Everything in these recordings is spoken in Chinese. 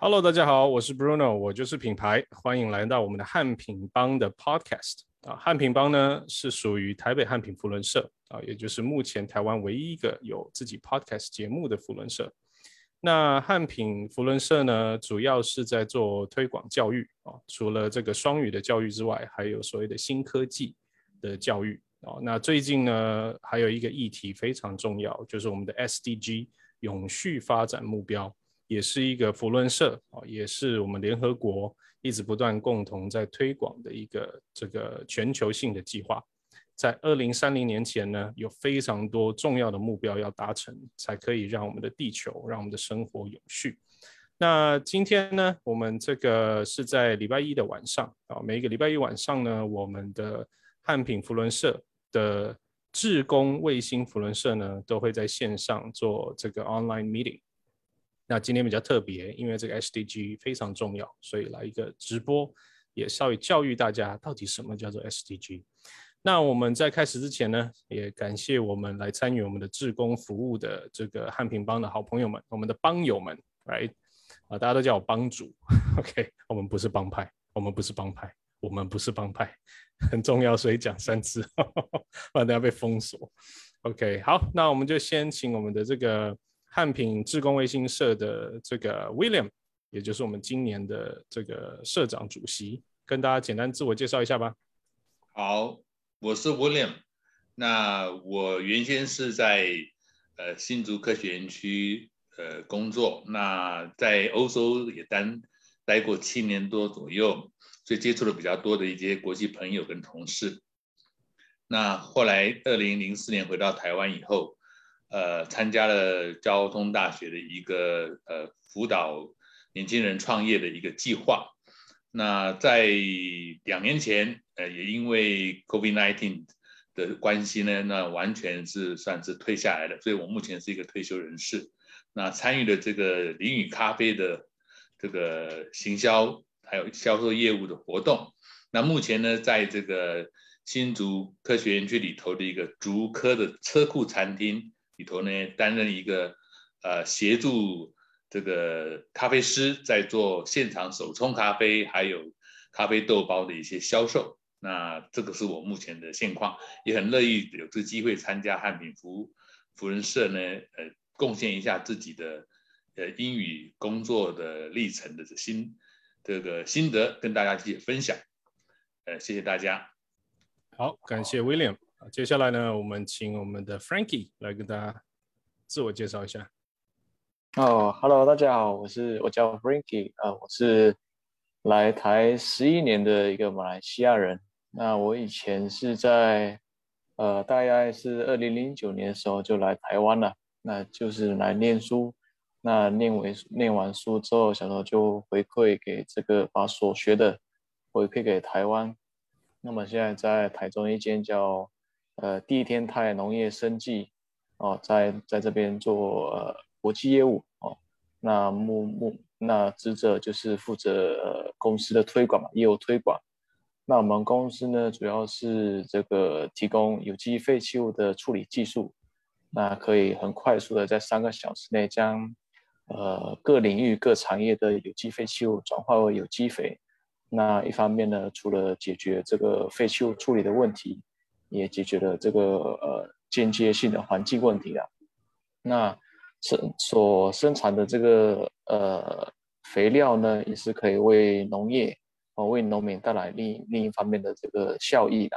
Hello，大家好，我是 Bruno，我就是品牌，欢迎来到我们的汉品帮的 Podcast 啊。汉品帮呢是属于台北汉品福伦社啊，也就是目前台湾唯一一个有自己 Podcast 节目的福伦社。那汉品福伦社呢，主要是在做推广教育啊，除了这个双语的教育之外，还有所谓的新科技的教育啊。那最近呢，还有一个议题非常重要，就是我们的 SDG 永续发展目标。也是一个福伦社啊，也是我们联合国一直不断共同在推广的一个这个全球性的计划。在二零三零年前呢，有非常多重要的目标要达成，才可以让我们的地球、让我们的生活永续。那今天呢，我们这个是在礼拜一的晚上啊，每一个礼拜一晚上呢，我们的汉品福伦社的志工卫星福伦社呢，都会在线上做这个 online meeting。那今天比较特别，因为这个 SDG 非常重要，所以来一个直播，也稍微教育大家到底什么叫做 SDG。那我们在开始之前呢，也感谢我们来参与我们的志工服务的这个汉平帮的好朋友们，我们的帮友们，right？啊，大家都叫我帮主，OK？我们不是帮派，我们不是帮派，我们不是帮派，很重要，所以讲三次，不然等下被封锁。OK，好，那我们就先请我们的这个。汉品智工卫星社的这个 William，也就是我们今年的这个社长主席，跟大家简单自我介绍一下吧。好，我是 William。那我原先是在呃新竹科学园区呃工作，那在欧洲也待待过七年多左右，所以接触了比较多的一些国际朋友跟同事。那后来二零零四年回到台湾以后。呃，参加了交通大学的一个呃辅导年轻人创业的一个计划。那在两年前，呃，也因为 COVID-19 的关系呢，那完全是算是退下来了。所以我目前是一个退休人士。那参与了这个林雨咖啡的这个行销还有销售业务的活动。那目前呢，在这个新竹科学园区里头的一个竹科的车库餐厅。里头呢，担任一个呃协助这个咖啡师在做现场手冲咖啡，还有咖啡豆包的一些销售。那这个是我目前的现况，也很乐意有这机会参加汉品福福人社呢，呃，贡献一下自己的呃英语工作的历程的心这个心得，跟大家一起分享。呃，谢谢大家。好，感谢 William。接下来呢，我们请我们的 Frankie 来跟大家自我介绍一下。哦，Hello，大家好，我是我叫 Frankie，啊，我是来台十一年的一个马来西亚人。那我以前是在呃，大概是二零零九年的时候就来台湾了，那就是来念书。那念完念完书之后，想说就回馈给这个把所学的回馈给台湾。那么现在在台中一间叫呃，第一天泰农业生计哦，在在这边做呃国际业务哦，那目目那职责就是负责公司的推广嘛，业务推广。那我们公司呢，主要是这个提供有机废弃物的处理技术，那可以很快速的在三个小时内将呃各领域各产业的有机废弃物转化为有机肥。那一方面呢，除了解决这个废弃物处理的问题。也解决了这个呃间接性的环境问题了。那生所生产的这个呃肥料呢，也是可以为农业哦为农民带来另另一方面的这个效益的。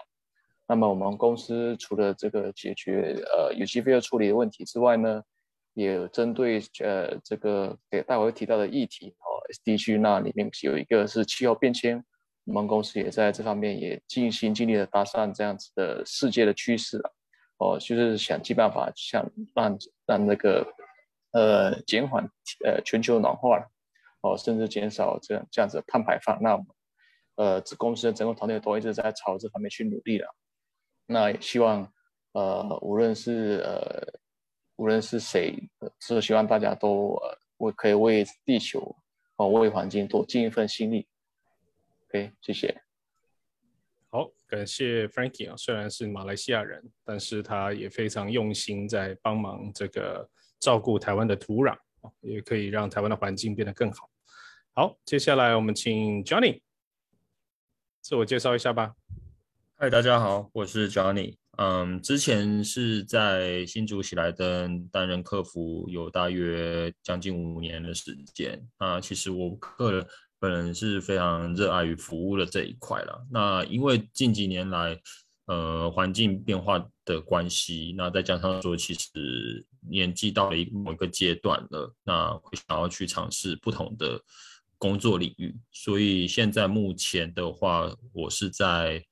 那么我们公司除了这个解决呃有机肥料处理的问题之外呢，也针对呃这个给待会提到的议题哦 SDG 那里面有一个是气候变迁。我们公司也在这方面也尽心尽力的搭上这样子的世界的趋势了，哦，就是想尽办法想让让那个呃减缓呃全球暖化了，哦，甚至减少这样这样子的碳排放。那呃，这公司的整个团队都一直在朝这方面去努力了。那也希望呃，无论是呃无论是谁，是希望大家都呃为可以为地球哦为环境多尽一份心力。OK，谢谢。好，感谢 Frankie 啊，虽然是马来西亚人，但是他也非常用心在帮忙这个照顾台湾的土壤啊，也可以让台湾的环境变得更好。好，接下来我们请 Johnny 自我介绍一下吧。嗨，大家好，我是 Johnny。嗯，之前是在新竹喜来登担任客服，有大约将近五年的时间。啊，其实我个人本人是非常热爱于服务的这一块了。那因为近几年来，呃，环境变化的关系，那再加上说，其实年纪到了一某个阶段了，那会想要去尝试不同的工作领域。所以现在目前的话，我是在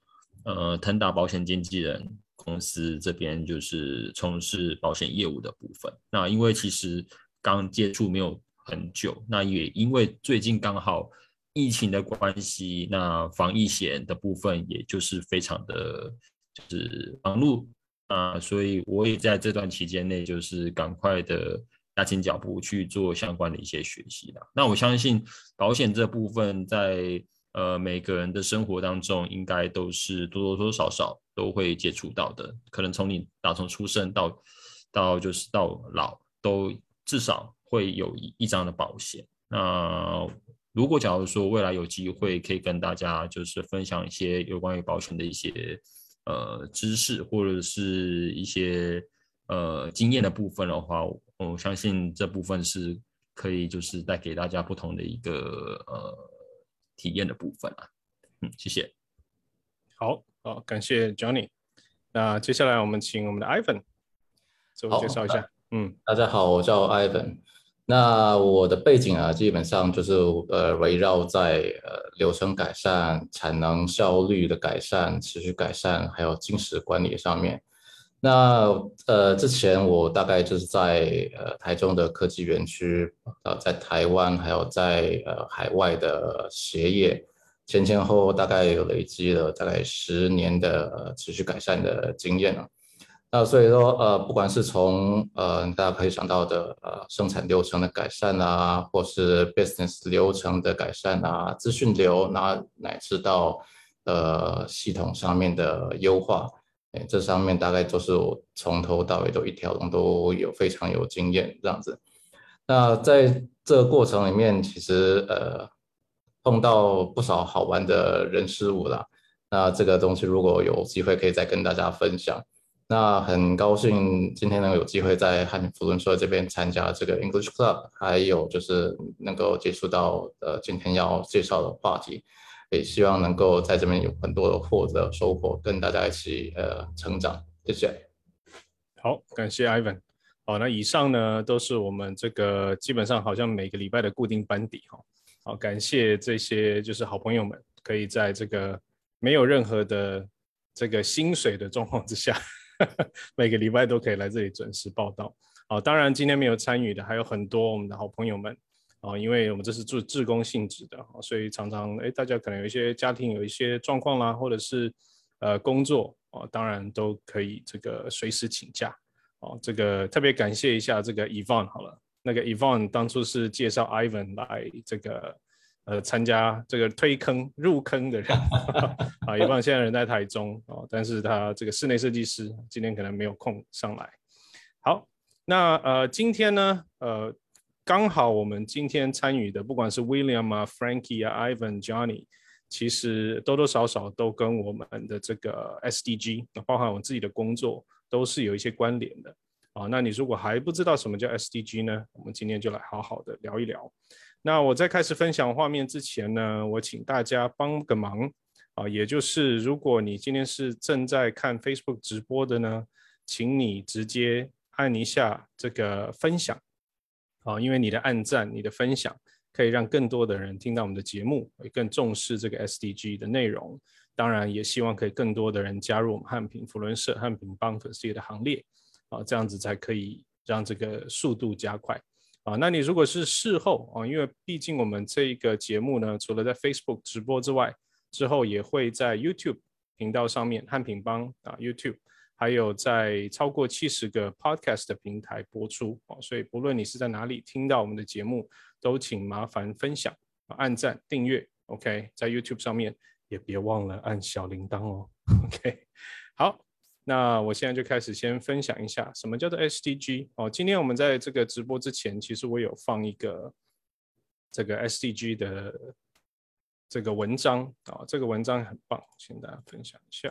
呃腾达保险经纪人。公司这边就是从事保险业务的部分。那因为其实刚接触没有很久，那也因为最近刚好疫情的关系，那防疫险的部分也就是非常的就是忙碌啊，所以我也在这段期间内就是赶快的加紧脚步去做相关的一些学习的。那我相信保险这部分在。呃，每个人的生活当中，应该都是多多多少少都会接触到的。可能从你打从出生到到就是到老，都至少会有一一张的保险。那如果假如说未来有机会可以跟大家就是分享一些有关于保险的一些呃知识，或者是一些呃经验的部分的话，我相信这部分是可以就是带给大家不同的一个呃。体验的部分啊，嗯，谢谢。好，好，感谢 Johnny。那接下来我们请我们的 Ivan 自我介绍一下。嗯，大家好，我叫 Ivan。那我的背景啊，基本上就是呃围绕在呃流程改善、产能效率的改善、持续改善，还有金石管理上面。那呃，之前我大概就是在呃台中的科技园区，呃，在台湾还有在呃海外的鞋业，前前后后大概有累积了大概十年的持续改善的经验了。那所以说呃，不管是从呃大家可以想到的呃生产流程的改善啊，或是 business 流程的改善啊，资讯流，那乃至到呃系统上面的优化。哎，这上面大概就是我从头到尾都一条龙都有非常有经验这样子。那在这个过程里面，其实呃碰到不少好玩的人事物啦。那这个东西如果有机会可以再跟大家分享。那很高兴今天能有机会在汉密福伦社这边参加这个 English Club，还有就是能够接触到呃今天要介绍的话题。也希望能够在这边有很多的获得收获，跟大家一起呃成长。谢谢。好，感谢 Ivan。好，那以上呢都是我们这个基本上好像每个礼拜的固定班底哈。好，感谢这些就是好朋友们，可以在这个没有任何的这个薪水的状况之下，每个礼拜都可以来这里准时报道。好，当然今天没有参与的还有很多我们的好朋友们。啊，因为我们这是做志工性质的，所以常常哎，大家可能有一些家庭有一些状况啦，或者是呃工作啊，当然都可以这个随时请假。哦，这个特别感谢一下这个 Evan 好了，那个 Evan 当初是介绍 Ivan 来这个呃参加这个推坑入坑的人 啊，Evan 现在人在台中哦，但是他这个室内设计师今天可能没有空上来。好，那呃今天呢呃。刚好我们今天参与的，不管是 William 啊、Frankie 啊、Ivan、Johnny，其实多多少少都跟我们的这个 SDG，包含我自己的工作，都是有一些关联的啊。那你如果还不知道什么叫 SDG 呢？我们今天就来好好的聊一聊。那我在开始分享画面之前呢，我请大家帮个忙啊，也就是如果你今天是正在看 Facebook 直播的呢，请你直接按一下这个分享。啊，因为你的按赞、你的分享，可以让更多的人听到我们的节目，也更重视这个 SDG 的内容。当然，也希望可以更多的人加入我们汉平福伦社、汉平帮粉丝的行列。啊，这样子才可以让这个速度加快。啊，那你如果是事后啊，因为毕竟我们这个节目呢，除了在 Facebook 直播之外，之后也会在 YouTube 频道上面汉品帮啊 YouTube。还有在超过七十个 podcast 的平台播出哦，所以不论你是在哪里听到我们的节目，都请麻烦分享、按赞、订阅。OK，在 YouTube 上面也别忘了按小铃铛哦。OK，好，那我现在就开始先分享一下什么叫做 SDG 哦。今天我们在这个直播之前，其实我有放一个这个 SDG 的这个文章啊，这个文章很棒，请大家分享一下。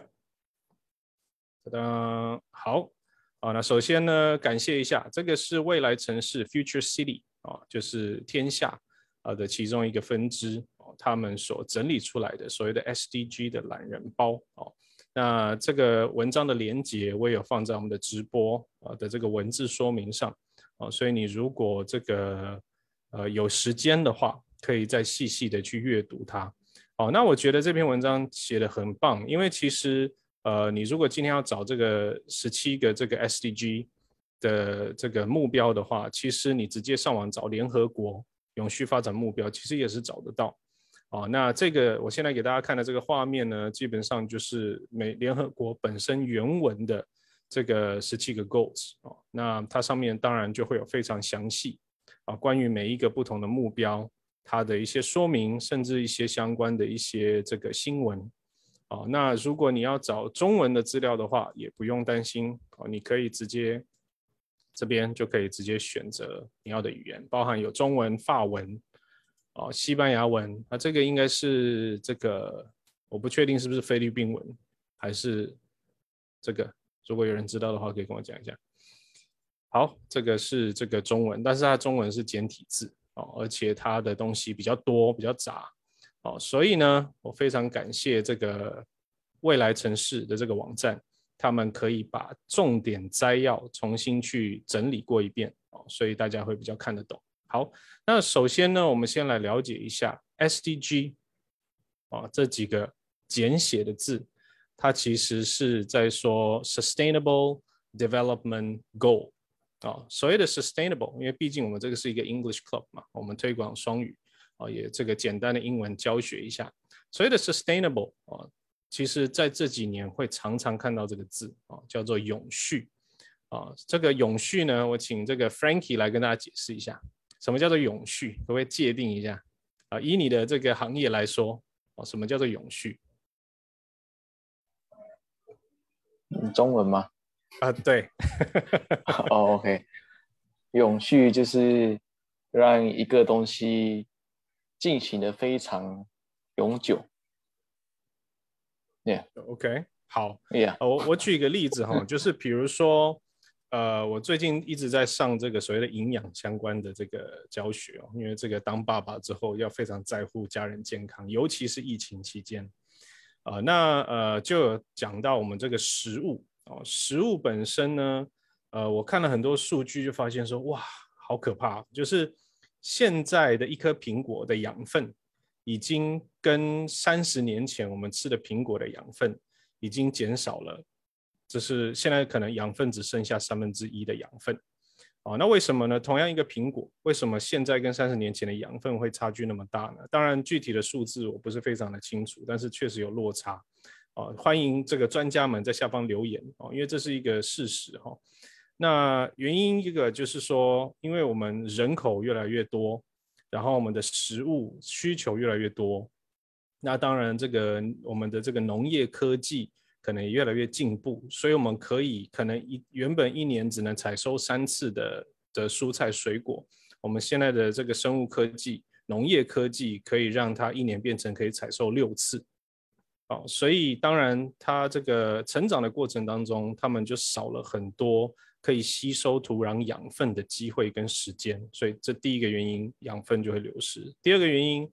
哒哒，好啊，那首先呢，感谢一下，这个是未来城市 Future City 啊，就是天下啊的其中一个分支哦，他们所整理出来的所谓的 SDG 的懒人包哦。那这个文章的连接我也有放在我们的直播啊的这个文字说明上啊，所以你如果这个呃有时间的话，可以再细细的去阅读它。哦，那我觉得这篇文章写的很棒，因为其实呃你如果今天要找这个十七个这个 SDG 的这个目标的话，其实你直接上网找联合国永续发展目标，其实也是找得到。哦，那这个我现在给大家看的这个画面呢，基本上就是美联合国本身原文的这个十七个 goals 哦，那它上面当然就会有非常详细。啊，关于每一个不同的目标，它的一些说明，甚至一些相关的一些这个新闻。哦，那如果你要找中文的资料的话，也不用担心。哦，你可以直接这边就可以直接选择你要的语言，包含有中文、法文。哦，西班牙文啊，这个应该是这个，我不确定是不是菲律宾文，还是这个。如果有人知道的话，可以跟我讲一下。好，这个是这个中文，但是它中文是简体字哦，而且它的东西比较多，比较杂哦，所以呢，我非常感谢这个未来城市的这个网站，他们可以把重点摘要重新去整理过一遍哦，所以大家会比较看得懂。好，那首先呢，我们先来了解一下 SDG 啊这几个简写的字，它其实是在说 Sustainable Development Goal 啊。所谓的 Sustainable，因为毕竟我们这个是一个 English Club 嘛，我们推广双语啊，也这个简单的英文教学一下。所谓的 Sustainable 啊，其实在这几年会常常看到这个字啊，叫做永续啊。这个永续呢，我请这个 Frankie 来跟大家解释一下。什么叫做永续？可不可以界定一下啊？以你的这个行业来说，哦，什么叫做永续？中文吗？啊，对。哦，OK，永续就是让一个东西进行的非常永久。Yeah，OK，好。Yeah，我我举一个例子哈，就是比如说。呃，我最近一直在上这个所谓的营养相关的这个教学哦，因为这个当爸爸之后要非常在乎家人健康，尤其是疫情期间，啊，那呃就讲到我们这个食物哦，食物本身呢，呃，我看了很多数据，就发现说哇，好可怕，就是现在的一颗苹果的养分，已经跟三十年前我们吃的苹果的养分已经减少了。这是现在可能养分只剩下三分之一的养分，啊，那为什么呢？同样一个苹果，为什么现在跟三十年前的养分会差距那么大呢？当然，具体的数字我不是非常的清楚，但是确实有落差，啊，欢迎这个专家们在下方留言，哦，因为这是一个事实，哈。那原因一个就是说，因为我们人口越来越多，然后我们的食物需求越来越多，那当然这个我们的这个农业科技。可能也越来越进步，所以我们可以可能一原本一年只能采收三次的的蔬菜水果，我们现在的这个生物科技、农业科技可以让它一年变成可以采收六次，哦，所以当然它这个成长的过程当中，他们就少了很多可以吸收土壤养分的机会跟时间，所以这第一个原因养分就会流失。第二个原因。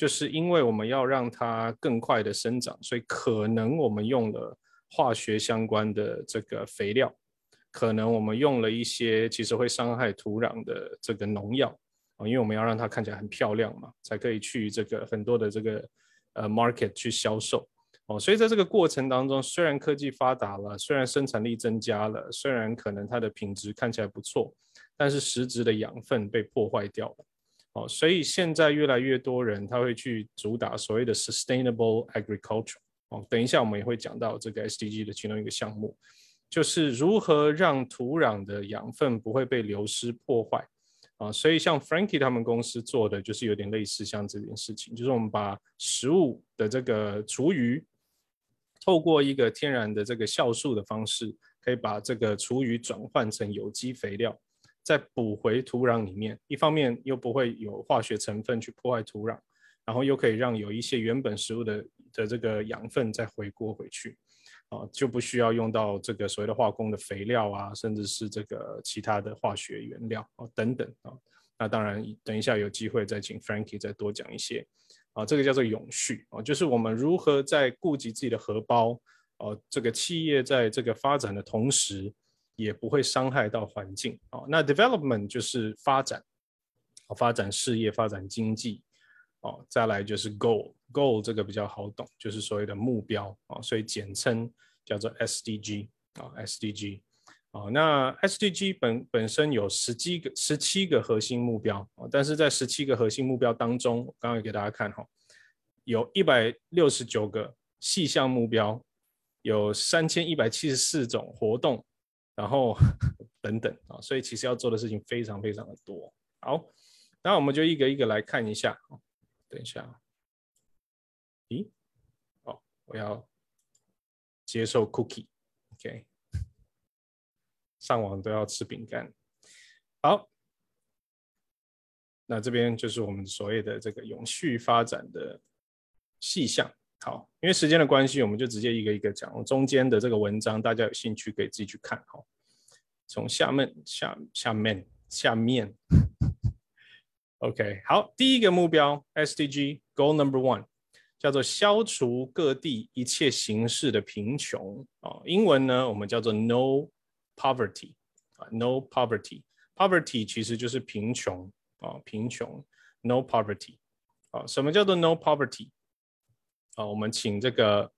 就是因为我们要让它更快的生长，所以可能我们用了化学相关的这个肥料，可能我们用了一些其实会伤害土壤的这个农药啊，因为我们要让它看起来很漂亮嘛，才可以去这个很多的这个呃 market 去销售哦。所以在这个过程当中，虽然科技发达了，虽然生产力增加了，虽然可能它的品质看起来不错，但是实质的养分被破坏掉了。哦，所以现在越来越多人他会去主打所谓的 sustainable agriculture。哦，等一下我们也会讲到这个 SDG 的其中一个项目，就是如何让土壤的养分不会被流失破坏。啊，所以像 Frankie 他们公司做的就是有点类似像这件事情，就是我们把食物的这个厨余，透过一个天然的这个酵素的方式，可以把这个厨余转换成有机肥料。再补回土壤里面，一方面又不会有化学成分去破坏土壤，然后又可以让有一些原本食物的的这个养分再回锅回去，啊，就不需要用到这个所谓的化工的肥料啊，甚至是这个其他的化学原料啊等等啊。那当然，等一下有机会再请 Frankie 再多讲一些啊，这个叫做永续啊，就是我们如何在顾及自己的荷包，哦，这个企业在这个发展的同时。也不会伤害到环境哦。那 development 就是发展，发展事业、发展经济哦。再来就是 goal，goal 这个比较好懂，就是所谓的目标啊，所以简称叫做 SDG 啊，SDG 啊。那 SDG 本本身有十七个、十七个核心目标啊，但是在十七个核心目标当中，刚刚给大家看哈，有一百六十九个细项目标，有三千一百七十四种活动。然后 等等啊，所以其实要做的事情非常非常的多。好，那我们就一个一个来看一下。等一下，咦？哦，我要接受 cookie，OK？上网都要吃饼干。好，那这边就是我们所谓的这个永续发展的细项。好，因为时间的关系，我们就直接一个一个讲。我中间的这个文章，大家有兴趣可以自己去看。哈，从下面下下面下面，OK，好，第一个目标 SDG Goal Number One 叫做消除各地一切形式的贫穷啊。英文呢，我们叫做 No Poverty 啊，No Poverty，Poverty 其实就是贫穷啊，贫穷 No Poverty 啊。什么叫做 No Poverty？好，我们请这个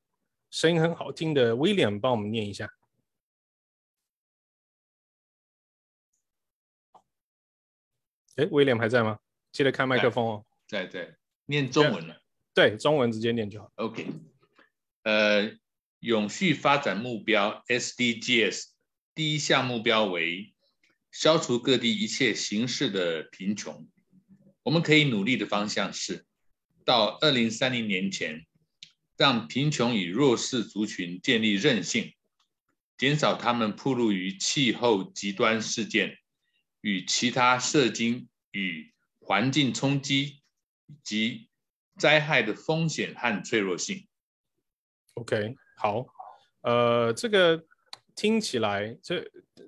声音很好听的 William 帮我们念一下。哎，William 还在吗？记得开麦克风哦。在在，念中文了。对，中文直接念就好。OK，呃，永续发展目标 SDGs 第一项目标为消除各地一切形式的贫穷。我们可以努力的方向是到二零三零年前。让贫穷与弱势族群建立韧性，减少他们暴露于气候极端事件与其他社经与环境冲击及灾害的风险和脆弱性。OK，好，呃，这个听起来，这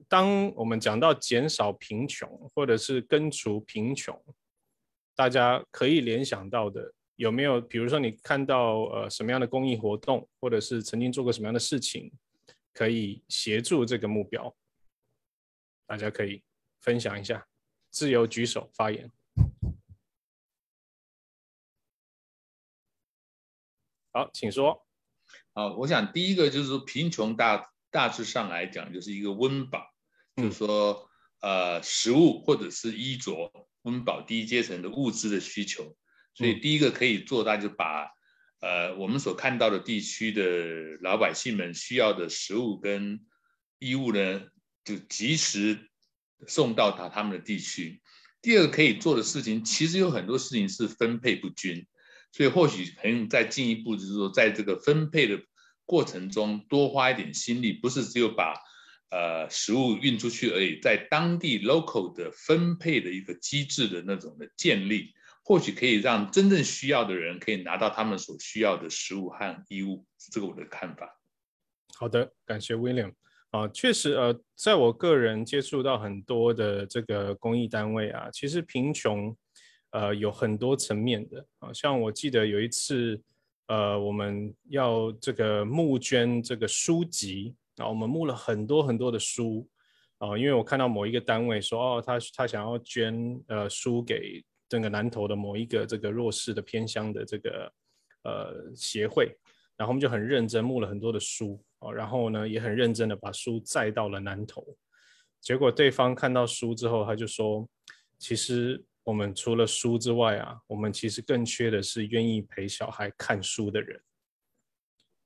当我们讲到减少贫穷或者是根除贫穷，大家可以联想到的。有没有，比如说你看到呃什么样的公益活动，或者是曾经做过什么样的事情，可以协助这个目标？大家可以分享一下，自由举手发言。好，请说。好，我想第一个就是说，贫穷大大致上来讲就是一个温饱，就是说呃食物或者是衣着，温饱低阶层的物资的需求。所以第一个可以做到，就把呃我们所看到的地区的老百姓们需要的食物跟衣物呢，就及时送到他他们的地区。第二个可以做的事情，其实有很多事情是分配不均，所以或许可以再进一步，就是说在这个分配的过程中多花一点心力，不是只有把呃食物运出去而已，在当地 local 的分配的一个机制的那种的建立。或许可以让真正需要的人可以拿到他们所需要的食物和衣物，这个我的看法。好的，感谢 William。啊，确实，呃，在我个人接触到很多的这个公益单位啊，其实贫穷，呃，有很多层面的。啊，像我记得有一次，呃，我们要这个募捐这个书籍，啊，我们募了很多很多的书，啊，因为我看到某一个单位说，哦，他他想要捐呃书给。整个南投的某一个这个弱势的偏乡的这个呃协会，然后我们就很认真募了很多的书哦，然后呢也很认真的把书载到了南投，结果对方看到书之后，他就说，其实我们除了书之外啊，我们其实更缺的是愿意陪小孩看书的人。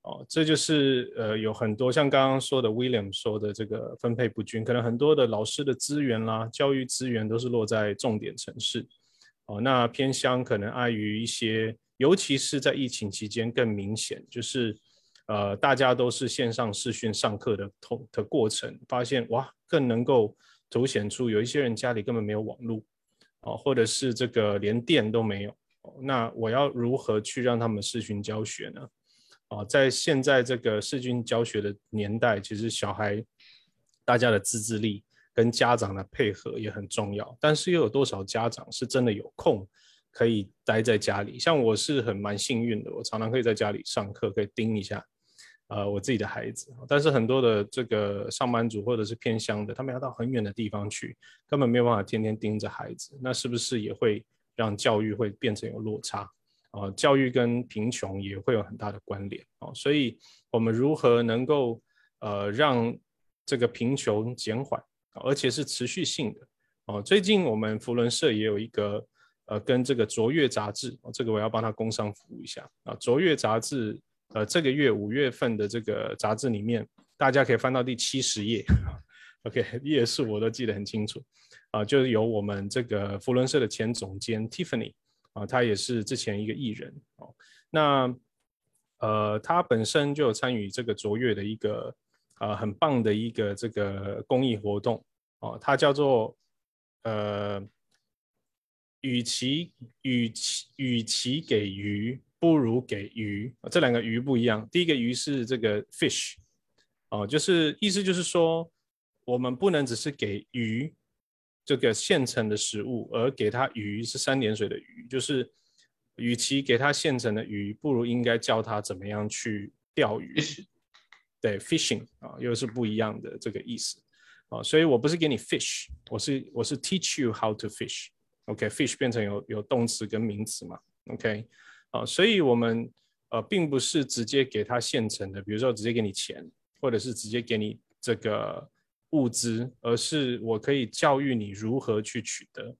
哦，这就是呃有很多像刚刚说的 William 说的这个分配不均，可能很多的老师的资源啦、教育资源都是落在重点城市。哦，那偏乡可能碍于一些，尤其是在疫情期间更明显，就是，呃，大家都是线上视讯上课的通的过程，发现哇，更能够凸显出有一些人家里根本没有网络，哦，或者是这个连电都没有，那我要如何去让他们视讯教学呢？哦，在现在这个视讯教学的年代，其实小孩大家的自制力跟家长的配合也很重要，但是又有多少家长是真的有空可以待在家里？像我是很蛮幸运的，我常常可以在家里上课，可以盯一下。呃，我自己的孩子，但是很多的这个上班族或者是偏乡的，他们要到很远的地方去，根本没有办法天天盯着孩子，那是不是也会让教育会变成有落差？啊，教育跟贫穷也会有很大的关联哦，所以我们如何能够呃让这个贫穷减缓，而且是持续性的哦？最近我们福伦社也有一个呃跟这个卓越杂志，这个我要帮他工商服务一下啊，卓越杂志。呃，这个月五月份的这个杂志里面，大家可以翻到第七十页，OK，页数我都记得很清楚，啊，就是由我们这个福伦社的前总监 Tiffany，啊，他也是之前一个艺人，哦，那呃，他本身就有参与这个卓越的一个呃很棒的一个这个公益活动，哦，它叫做呃，与其与其与其给鱼。不如给鱼，这两个鱼不一样。第一个鱼是这个 fish，哦，就是意思就是说，我们不能只是给鱼这个现成的食物，而给它鱼是三点水的鱼，就是与其给它现成的鱼，不如应该教它怎么样去钓鱼。对，fishing 啊，又是不一样的这个意思啊，所以我不是给你 fish，我是我是 teach you how to fish。OK，fish 变成有有动词跟名词嘛？OK。啊，所以我们呃并不是直接给他现成的，比如说直接给你钱，或者是直接给你这个物资，而是我可以教育你如何去取得。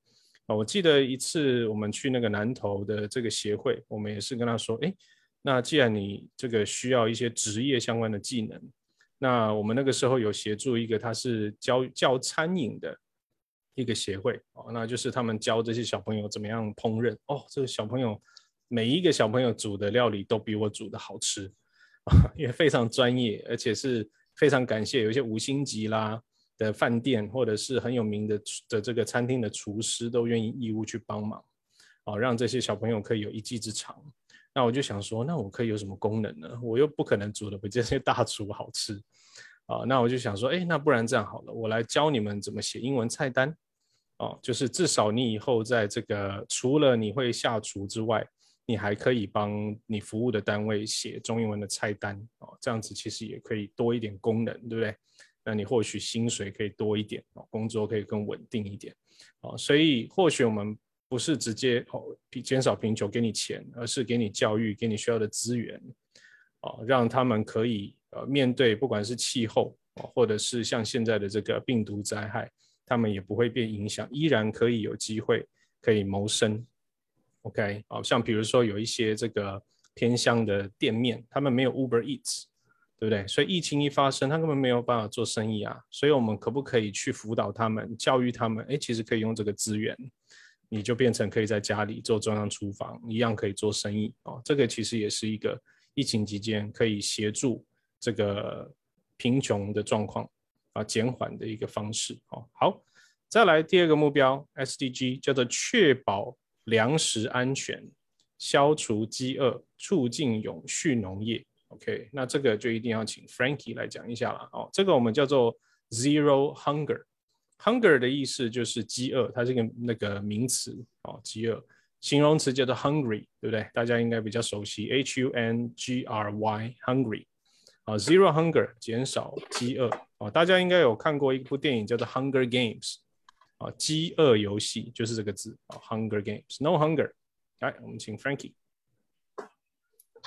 啊，我记得一次我们去那个南投的这个协会，我们也是跟他说，哎，那既然你这个需要一些职业相关的技能，那我们那个时候有协助一个他是教教餐饮的一个协会，哦，那就是他们教这些小朋友怎么样烹饪。哦，这个小朋友。每一个小朋友煮的料理都比我煮的好吃啊，也非常专业，而且是非常感谢有一些五星级啦的饭店或者是很有名的的这个餐厅的厨师都愿意义务去帮忙，哦，让这些小朋友可以有一技之长。那我就想说，那我可以有什么功能呢？我又不可能煮的比这些大厨好吃，啊，那我就想说，哎，那不然这样好了，我来教你们怎么写英文菜单，哦，就是至少你以后在这个除了你会下厨之外，你还可以帮你服务的单位写中英文的菜单哦，这样子其实也可以多一点功能，对不对？那你或许薪水可以多一点哦，工作可以更稳定一点哦。所以或许我们不是直接哦减少贫穷给你钱，而是给你教育，给你需要的资源哦，让他们可以呃面对不管是气候，或者是像现在的这个病毒灾害，他们也不会被影响，依然可以有机会可以谋生。OK，好像比如说有一些这个偏乡的店面，他们没有 Uber Eats，对不对？所以疫情一发生，他根本没有办法做生意啊。所以我们可不可以去辅导他们，教育他们？哎，其实可以用这个资源，你就变成可以在家里做中央厨房，一样可以做生意哦。这个其实也是一个疫情期间可以协助这个贫穷的状况啊减缓的一个方式哦。好，再来第二个目标 SDG 叫做确保。粮食安全，消除饥饿，促进永续农业。OK，那这个就一定要请 Frankie 来讲一下了。哦，这个我们叫做 Zero Hunger。Hunger 的意思就是饥饿，它是个那个名词哦，饥饿。形容词叫做 Hungry，对不对？大家应该比较熟悉，H-U-N-G-R-Y，Hungry。啊，Zero Hunger，减少饥饿。哦，大家应该有看过一部电影叫做 Hunger Games。啊，饥饿游戏就是这个字啊，Hunger Games，No Hunger。来，我们请 Frankie。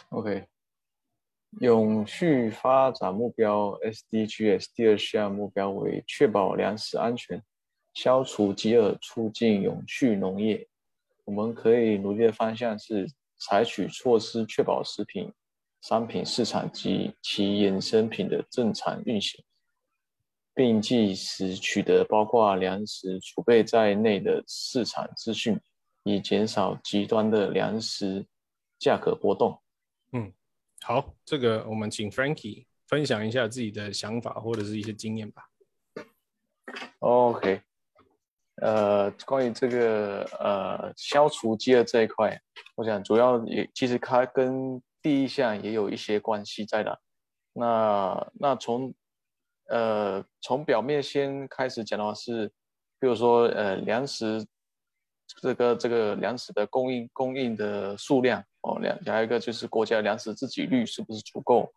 OK，永续发展目标 SDGs 第二项目标为确保粮食安全，消除饥饿，促进永续农业。我们可以努力的方向是采取措施，确保食品商品市场及其衍生品的正常运行。并即时取得包括粮食储备在内的市场资讯，以减少极端的粮食价格波动。嗯，好，这个我们请 Frankie 分享一下自己的想法或者是一些经验吧。OK，呃，关于这个呃消除饥饿这一块，我想主要也其实它跟第一项也有一些关系在的。那那从呃从表面先开始讲的话是，比如说呃粮食这个这个粮食的供应供应的数量哦，两还有一个就是国家粮食自给率是不是足够？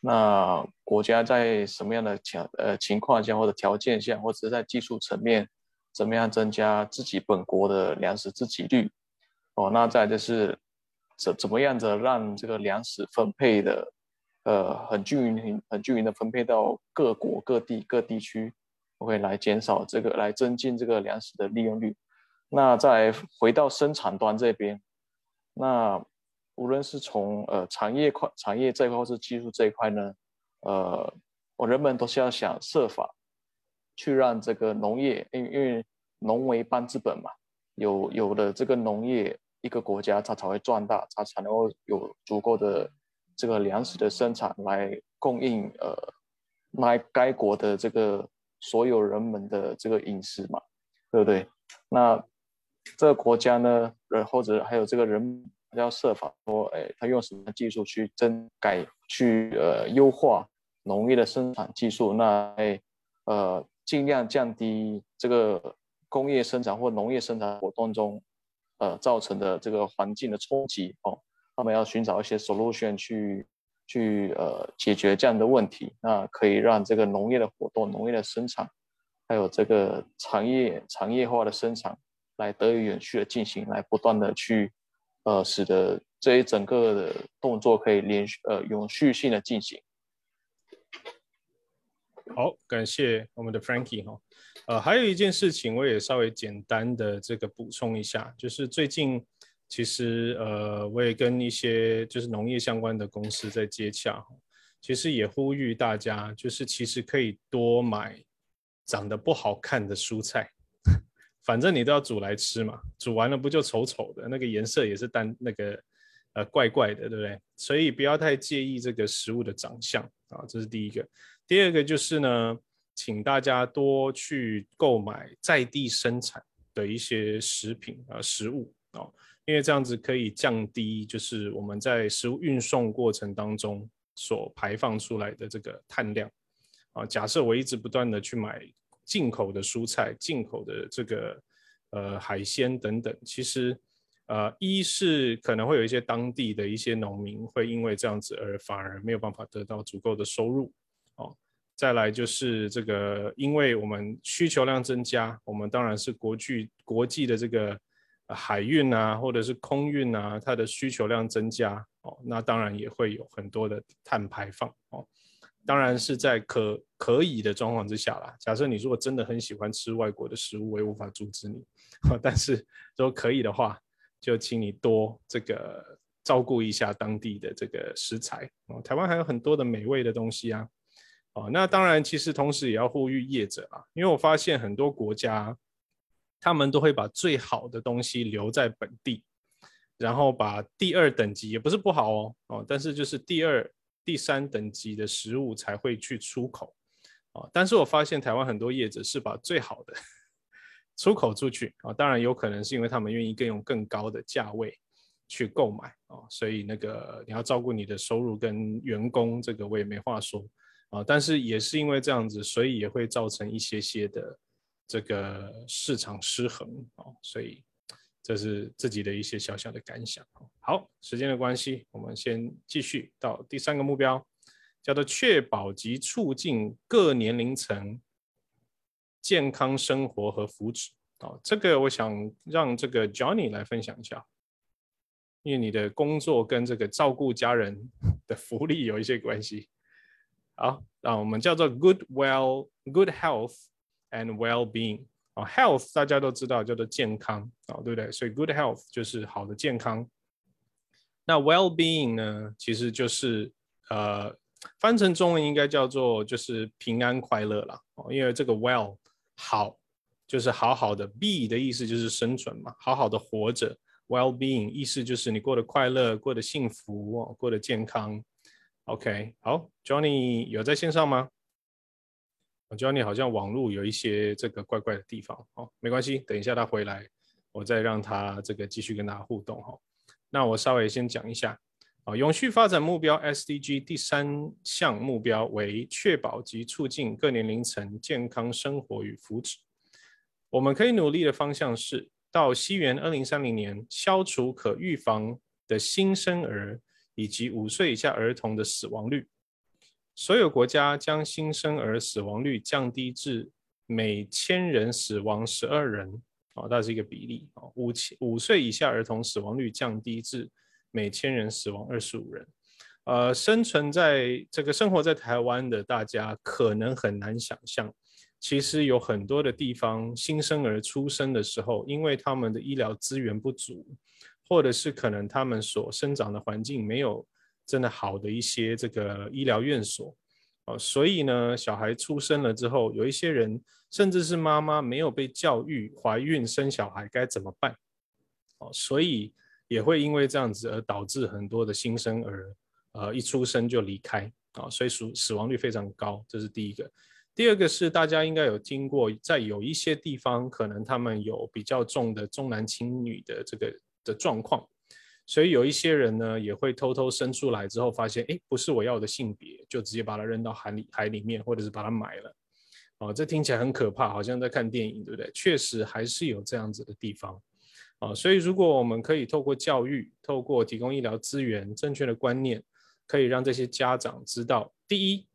那国家在什么样的条呃情况下或者条件下，或者是在技术层面，怎么样增加自己本国的粮食自给率？哦，那再就是怎怎么样子让这个粮食分配的呃很均匀、很均匀的分配到各国各地各地区，OK 来减少这个来增进这个粮食的利用率。那再回到生产端这边，那。无论是从呃产业块、产业这一块，或是技术这一块呢，呃，我人们都是要想设法去让这个农业，因因为农为邦之本嘛，有有了这个农业，一个国家它才会壮大，它才能够有足够的这个粮食的生产来供应呃，来该国的这个所有人们的这个饮食嘛，对不对？那这个国家呢，呃，或者还有这个人。要设法说，哎，他用什么技术去增改、去呃优化农业的生产技术？那哎，呃，尽量降低这个工业生产或农业生产活动中，呃造成的这个环境的冲击哦。他们要寻找一些 solution 去去呃解决这样的问题，那可以让这个农业的活动、农业的生产，还有这个产业产业化的生产来得以延续的进行，来不断的去。呃，使得这一整个的动作可以连续呃永续性的进行。好，感谢我们的 Frankie 哈。呃，还有一件事情，我也稍微简单的这个补充一下，就是最近其实呃，我也跟一些就是农业相关的公司在接洽，其实也呼吁大家，就是其实可以多买长得不好看的蔬菜。反正你都要煮来吃嘛，煮完了不就丑丑的，那个颜色也是单那个呃怪怪的，对不对？所以不要太介意这个食物的长相啊，这是第一个。第二个就是呢，请大家多去购买在地生产的一些食品啊食物啊，因为这样子可以降低就是我们在食物运送过程当中所排放出来的这个碳量啊。假设我一直不断的去买。进口的蔬菜、进口的这个呃海鲜等等，其实呃一是可能会有一些当地的一些农民会因为这样子而反而没有办法得到足够的收入哦。再来就是这个，因为我们需求量增加，我们当然是国际国际的这个海运啊，或者是空运啊，它的需求量增加哦，那当然也会有很多的碳排放哦。当然是在可可以的状况之下啦。假设你如果真的很喜欢吃外国的食物，我也无法阻止你。但是如果可以的话，就请你多这个照顾一下当地的这个食材哦。台湾还有很多的美味的东西啊。哦，那当然，其实同时也要呼吁业者啊，因为我发现很多国家，他们都会把最好的东西留在本地，然后把第二等级也不是不好哦哦，但是就是第二。第三等级的食物才会去出口，啊，但是我发现台湾很多业者是把最好的 出口出去，啊，当然有可能是因为他们愿意更用更高的价位去购买，啊，所以那个你要照顾你的收入跟员工，这个我也没话说，啊，但是也是因为这样子，所以也会造成一些些的这个市场失衡，啊，所以。这是自己的一些小小的感想。好，时间的关系，我们先继续到第三个目标，叫做确保及促进各年龄层健康生活和福祉。哦，这个我想让这个 Johnny 来分享一下，因为你的工作跟这个照顾家人的福利有一些关系。好，那我们叫做 Good Well Good Health and Well Being。啊，health 大家都知道叫做健康啊，对不对？所以 good health 就是好的健康。那 well being 呢，其实就是呃，翻成中文应该叫做就是平安快乐啦。哦，因为这个 well 好就是好好的，be 的意思就是生存嘛，好好的活着。well being 意思就是你过得快乐，过得幸福，过得健康。OK，好，Johnny 有在线上吗？我觉得你好像网络有一些这个怪怪的地方，哦，没关系，等一下他回来，我再让他这个继续跟大家互动，哈。那我稍微先讲一下，啊，永续发展目标 SDG 第三项目标为确保及促进各年龄层健康生活与福祉。我们可以努力的方向是，到西元二零三零年，消除可预防的新生儿以及五岁以下儿童的死亡率。所有国家将新生儿死亡率降低至每千人死亡十二人，哦，那是一个比例哦。五千五岁以下儿童死亡率降低至每千人死亡二十五人。呃，生存在这个生活在台湾的大家可能很难想象。其实有很多的地方，新生儿出生的时候，因为他们的医疗资源不足，或者是可能他们所生长的环境没有真的好的一些这个医疗院所，哦，所以呢，小孩出生了之后，有一些人甚至是妈妈没有被教育怀孕生小孩该怎么办，哦，所以也会因为这样子而导致很多的新生儿，呃，一出生就离开，啊，所以死死亡率非常高，这是第一个。第二个是大家应该有听过，在有一些地方，可能他们有比较重的重男轻女的这个的状况，所以有一些人呢也会偷偷生出来之后，发现哎不是我要的性别，就直接把它扔到海里海里面，或者是把它埋了。哦，这听起来很可怕，好像在看电影，对不对？确实还是有这样子的地方。啊，所以如果我们可以透过教育，透过提供医疗资源，正确的观念，可以让这些家长知道，第一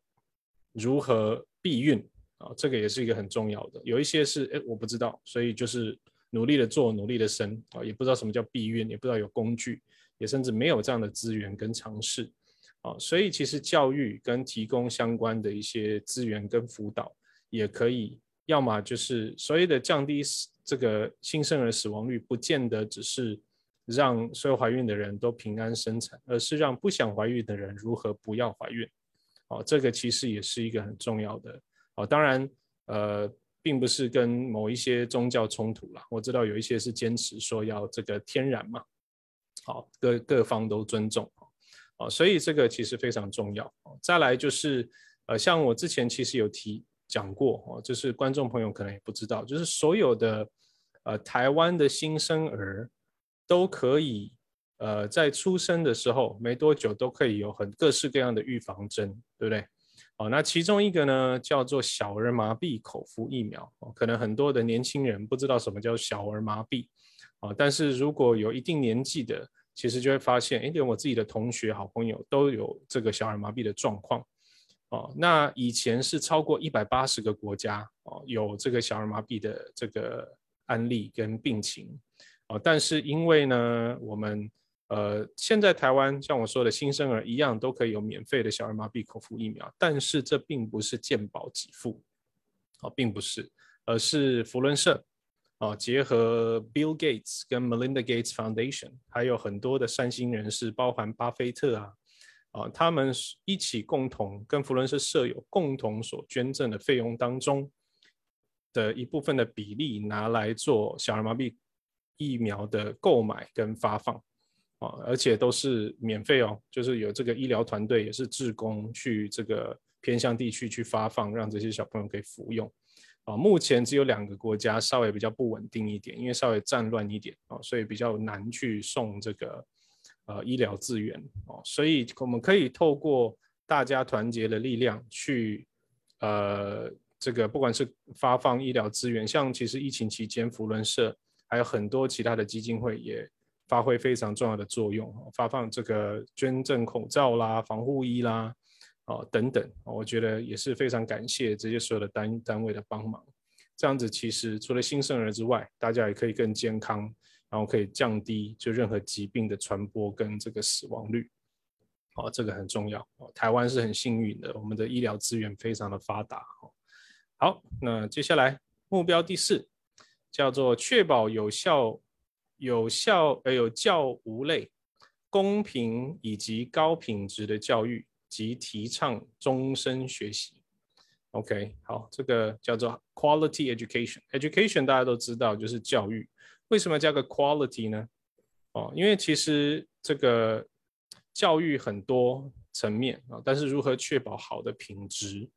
如何。避孕啊，这个也是一个很重要的。有一些是哎，我不知道，所以就是努力的做，努力的生啊，也不知道什么叫避孕，也不知道有工具，也甚至没有这样的资源跟尝试啊。所以其实教育跟提供相关的一些资源跟辅导，也可以，要么就是所谓的降低这个新生儿死亡率，不见得只是让所有怀孕的人都平安生产，而是让不想怀孕的人如何不要怀孕。哦，这个其实也是一个很重要的哦。当然，呃，并不是跟某一些宗教冲突啦。我知道有一些是坚持说要这个天然嘛，好，各各方都尊重哦。所以这个其实非常重要。再来就是，呃，像我之前其实有提讲过哦，就是观众朋友可能也不知道，就是所有的呃台湾的新生儿都可以。呃，在出生的时候没多久都可以有很各式各样的预防针，对不对？哦，那其中一个呢叫做小儿麻痹口服疫苗，哦，可能很多的年轻人不知道什么叫小儿麻痹，哦，但是如果有一定年纪的，其实就会发现，哎，连我自己的同学、好朋友都有这个小儿麻痹的状况，哦，那以前是超过一百八十个国家，哦，有这个小儿麻痹的这个案例跟病情，哦，但是因为呢，我们呃，现在台湾像我说的新生儿一样都可以有免费的小儿麻痹口服疫苗，但是这并不是健保给付，哦，并不是，而是福伦社，哦，结合 Bill Gates 跟 Melinda Gates Foundation，还有很多的善心人士，包含巴菲特啊，啊，他们一起共同跟福伦社舍友共同所捐赠的费用当中的一部分的比例，拿来做小儿麻痹疫苗的购买跟发放。啊，而且都是免费哦，就是有这个医疗团队也是志工去这个偏向地区去发放，让这些小朋友可以服用。啊，目前只有两个国家稍微比较不稳定一点，因为稍微战乱一点啊，所以比较难去送这个呃医疗资源哦。所以我们可以透过大家团结的力量去呃这个不管是发放医疗资源，像其实疫情期间福伦社还有很多其他的基金会也。发挥非常重要的作用，发放这个捐赠口罩啦、防护衣啦，哦等等，我觉得也是非常感谢这些所有的单单位的帮忙。这样子其实除了新生儿之外，大家也可以更健康，然后可以降低就任何疾病的传播跟这个死亡率。哦，这个很重要。哦，台湾是很幸运的，我们的医疗资源非常的发达。好，那接下来目标第四叫做确保有效。有效呃有教无类、公平以及高品质的教育及提倡终身学习。OK，好，这个叫做 quality education。education 大家都知道就是教育，为什么加个 quality 呢？哦，因为其实这个教育很多层面啊，但是如何确保好的品质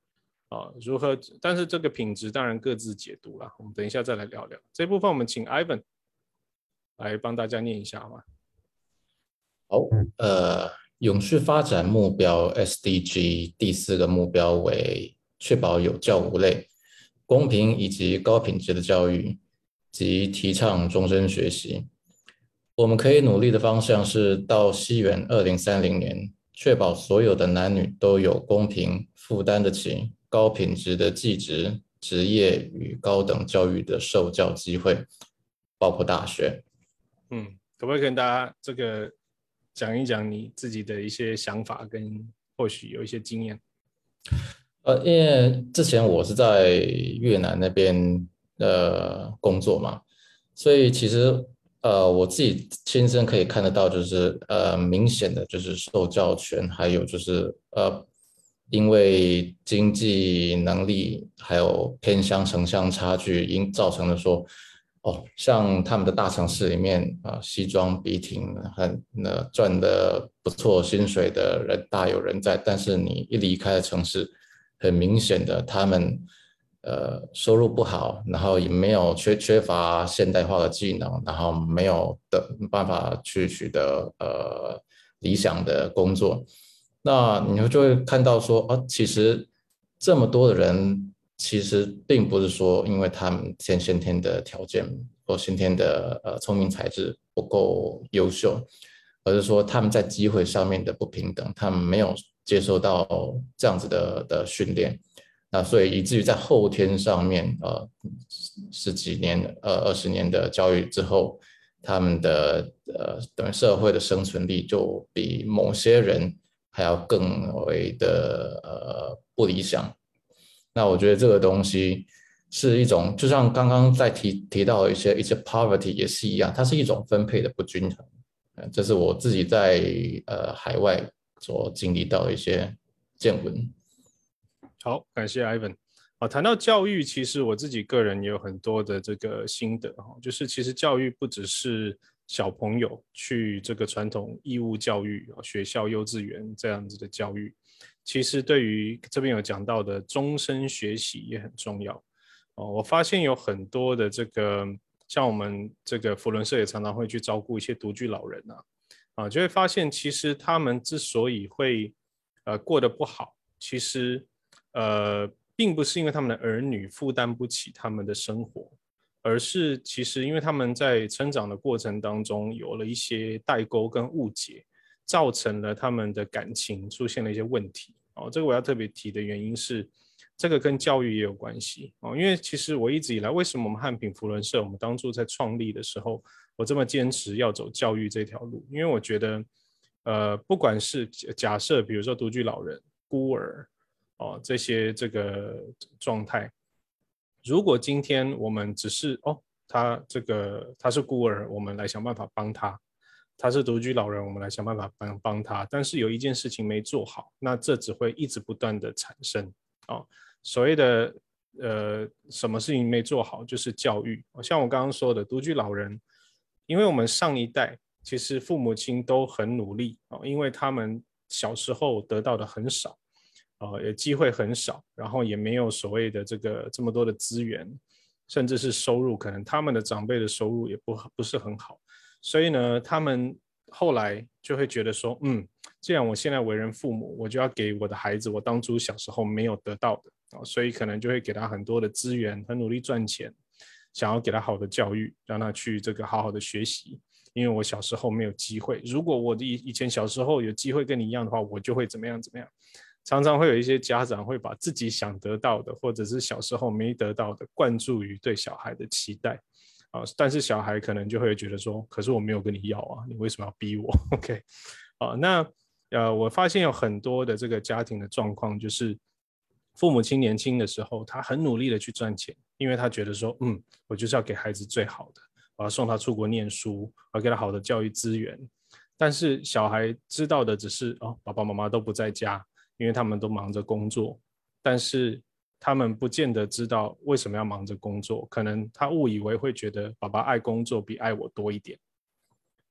啊，如何？但是这个品质当然各自解读了，我们等一下再来聊聊这部分。我们请 Ivan 来帮大家念一下好吗？好，呃，永续发展目标 SDG 第四个目标为确保有教无类、公平以及高品质的教育及提倡终身学习。我们可以努力的方向是到西元二零三零年，确保所有的男女都有公平、负担得起。高品质的技职、职业与高等教育的受教机会，包括大学。嗯，可不可以跟大家这个讲一讲你自己的一些想法，跟或许有一些经验？呃，因为之前我是在越南那边呃工作嘛，所以其实呃我自己亲身可以看得到，就是呃明显的就是受教权，还有就是呃。因为经济能力还有偏乡城乡差距，因造成了说，哦，像他们的大城市里面啊，西装笔挺、很那赚的不错薪水的人大有人在，但是你一离开了城市，很明显的他们呃收入不好，然后也没有缺缺乏现代化的技能，然后没有的办法去取得呃理想的工作。那你会就会看到说，啊，其实这么多的人，其实并不是说因为他们先先天的条件或先天的呃聪明才智不够优秀，而是说他们在机会上面的不平等，他们没有接受到这样子的的训练，那所以以至于在后天上面，呃，十几年、呃二十年的教育之后，他们的呃等于社会的生存力就比某些人。还要更为的呃不理想，那我觉得这个东西是一种，就像刚刚在提提到一些一些 poverty 也是一样，它是一种分配的不均衡，呃，这是我自己在呃海外所经历到的一些见闻。好，感谢 Ivan。啊，谈到教育，其实我自己个人也有很多的这个心得哈，就是其实教育不只是。小朋友去这个传统义务教育学校、幼稚园这样子的教育，其实对于这边有讲到的终身学习也很重要哦。我发现有很多的这个，像我们这个福伦社也常常会去照顾一些独居老人啊，啊，就会发现其实他们之所以会呃过得不好，其实呃并不是因为他们的儿女负担不起他们的生活。而是其实，因为他们在成长的过程当中有了一些代沟跟误解，造成了他们的感情出现了一些问题。哦，这个我要特别提的原因是，这个跟教育也有关系。哦，因为其实我一直以来，为什么我们汉品福伦社，我们当初在创立的时候，我这么坚持要走教育这条路？因为我觉得，呃，不管是假设，比如说独居老人、孤儿，哦，这些这个状态。如果今天我们只是哦，他这个他是孤儿，我们来想办法帮他；他是独居老人，我们来想办法帮帮他。但是有一件事情没做好，那这只会一直不断的产生哦。所谓的呃，什么事情没做好，就是教育。像我刚刚说的，独居老人，因为我们上一代其实父母亲都很努力哦，因为他们小时候得到的很少。呃，也机会很少，然后也没有所谓的这个这么多的资源，甚至是收入，可能他们的长辈的收入也不不是很好，所以呢，他们后来就会觉得说，嗯，既然我现在为人父母，我就要给我的孩子我当初小时候没有得到的啊，所以可能就会给他很多的资源，很努力赚钱，想要给他好的教育，让他去这个好好的学习，因为我小时候没有机会，如果我以以前小时候有机会跟你一样的话，我就会怎么样怎么样。常常会有一些家长会把自己想得到的，或者是小时候没得到的，灌注于对小孩的期待啊。但是小孩可能就会觉得说：“可是我没有跟你要啊，你为什么要逼我？” OK，啊，那呃，我发现有很多的这个家庭的状况，就是父母亲年轻的时候，他很努力的去赚钱，因为他觉得说：“嗯，我就是要给孩子最好的，我要送他出国念书，我要给他好的教育资源。”但是小孩知道的只是：“哦，爸爸妈妈都不在家。”因为他们都忙着工作，但是他们不见得知道为什么要忙着工作。可能他误以为会觉得爸爸爱工作比爱我多一点。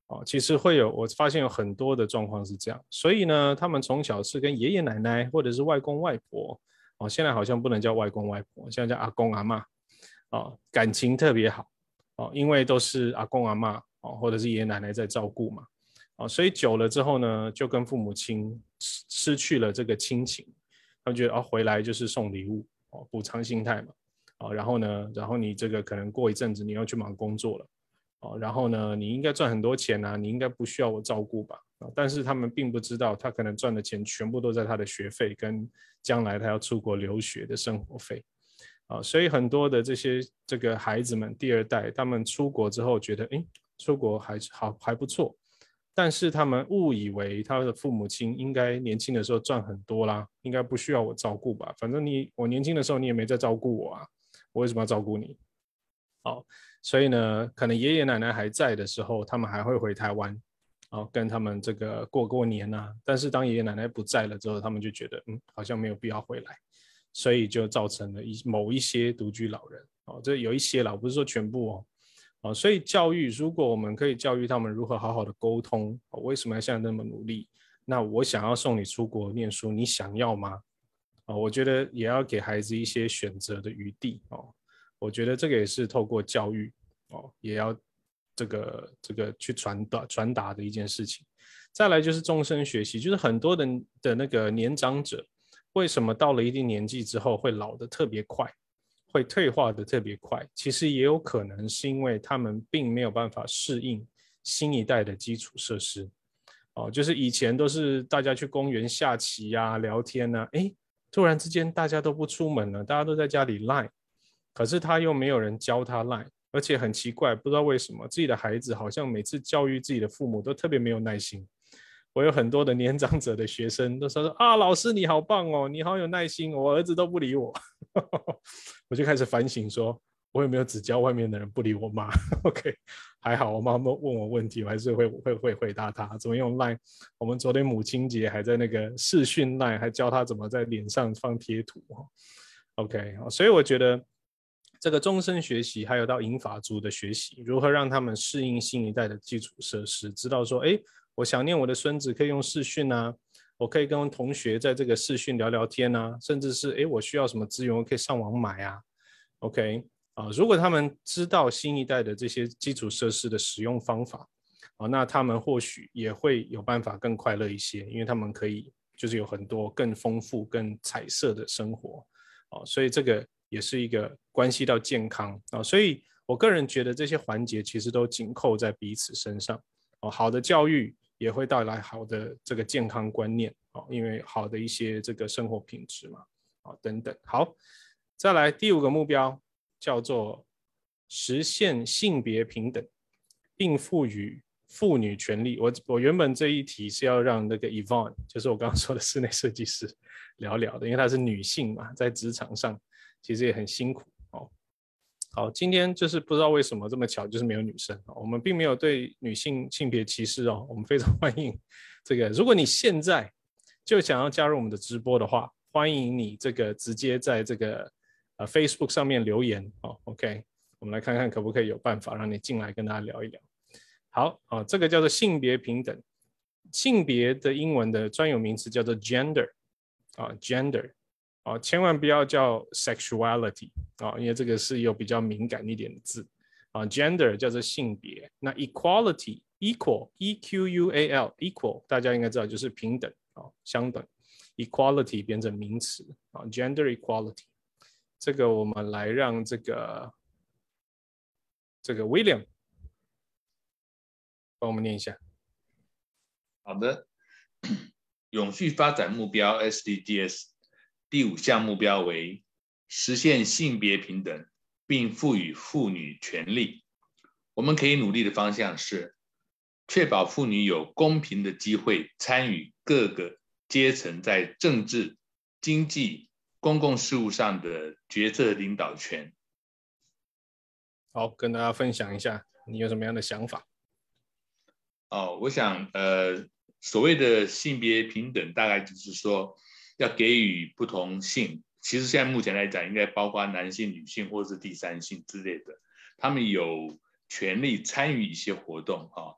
哦，其实会有，我发现有很多的状况是这样。所以呢，他们从小是跟爷爷奶奶或者是外公外婆哦，现在好像不能叫外公外婆，现在叫阿公阿妈，哦，感情特别好，哦，因为都是阿公阿妈哦，或者是爷爷奶奶在照顾嘛，哦，所以久了之后呢，就跟父母亲失失去了这个亲情，他们觉得哦，回来就是送礼物，哦，补偿心态嘛，哦，然后呢，然后你这个可能过一阵子你要去忙工作了。哦，然后呢，你应该赚很多钱啊，你应该不需要我照顾吧？啊，但是他们并不知道，他可能赚的钱全部都在他的学费跟将来他要出国留学的生活费，啊，所以很多的这些这个孩子们第二代，他们出国之后觉得，哎，出国还好还不错，但是他们误以为他的父母亲应该年轻的时候赚很多啦，应该不需要我照顾吧？反正你我年轻的时候你也没在照顾我啊，我为什么要照顾你？好。所以呢，可能爷爷奶奶还在的时候，他们还会回台湾，哦，跟他们这个过过年呐。但是当爷爷奶奶不在了之后，他们就觉得，嗯，好像没有必要回来，所以就造成了一某一些独居老人，哦，这有一些啦，不是说全部哦，哦，所以教育，如果我们可以教育他们如何好好的沟通，为什么要现在那么努力？那我想要送你出国念书，你想要吗？哦，我觉得也要给孩子一些选择的余地，哦。我觉得这个也是透过教育哦，也要这个这个去传达传达的一件事情。再来就是终身学习，就是很多的的那个年长者，为什么到了一定年纪之后会老得特别快，会退化的特别快？其实也有可能是因为他们并没有办法适应新一代的基础设施。哦，就是以前都是大家去公园下棋呀、聊天呐，哎，突然之间大家都不出门了，大家都在家里赖。可是他又没有人教他赖，而且很奇怪，不知道为什么自己的孩子好像每次教育自己的父母都特别没有耐心。我有很多的年长者的学生都说说啊，老师你好棒哦，你好有耐心，我儿子都不理我。我就开始反省说，我有没有只教外面的人不理我妈？OK，还好我妈妈问我问题，我还是会会会回答他怎么用 LINE？。我们昨天母亲节还在那个视讯 LINE，，还教他怎么在脸上放贴图。OK，所以我觉得。这个终身学习，还有到银法族的学习，如何让他们适应新一代的基础设施？知道说，哎，我想念我的孙子，可以用视讯啊，我可以跟同学在这个视讯聊聊天啊，甚至是，哎，我需要什么资源，我可以上网买啊。OK，啊，如果他们知道新一代的这些基础设施的使用方法，啊，那他们或许也会有办法更快乐一些，因为他们可以就是有很多更丰富、更彩色的生活。哦，所以这个。也是一个关系到健康啊，所以我个人觉得这些环节其实都紧扣在彼此身上哦。好的教育也会带来好的这个健康观念哦，因为好的一些这个生活品质嘛啊等等。好，再来第五个目标叫做实现性别平等，并赋予妇女权利。我我原本这一题是要让那个 Evan，就是我刚刚说的室内设计师聊聊的，因为她是女性嘛，在职场上。其实也很辛苦。好，今天就是不知道为什么这么巧，就是没有女生。我们并没有对女性性别歧视哦，我们非常 欢迎这个。如果你现在就想要加入我们的直播的话，欢迎你这个直接在这个呃 Facebook 上面留言哦。OK，我们来看看可不可以有办法让你进来跟大家聊一聊。好啊，这个叫做性别平等，性别的英文的专有名词叫做 gender 啊，gender。啊，千万不要叫 sexuality 啊，因为这个是有比较敏感一点的字啊。gender 叫做性别，那 equality equal e q u a l equal 大家应该知道就是平等啊，相等。equality 变成名词啊，gender equality。这个我们来让这个这个 William 帮我们念一下。好的，永续发展目标 SDGs。第五项目标为实现性别平等，并赋予妇女权利。我们可以努力的方向是确保妇女有公平的机会参与各个阶层在政治、经济、公共事务上的决策领导权。好，跟大家分享一下，你有什么样的想法？哦，我想，呃，所谓的性别平等，大概就是说。要给予不同性，其实现在目前来讲，应该包括男性、女性或者是第三性之类的，他们有权利参与一些活动啊，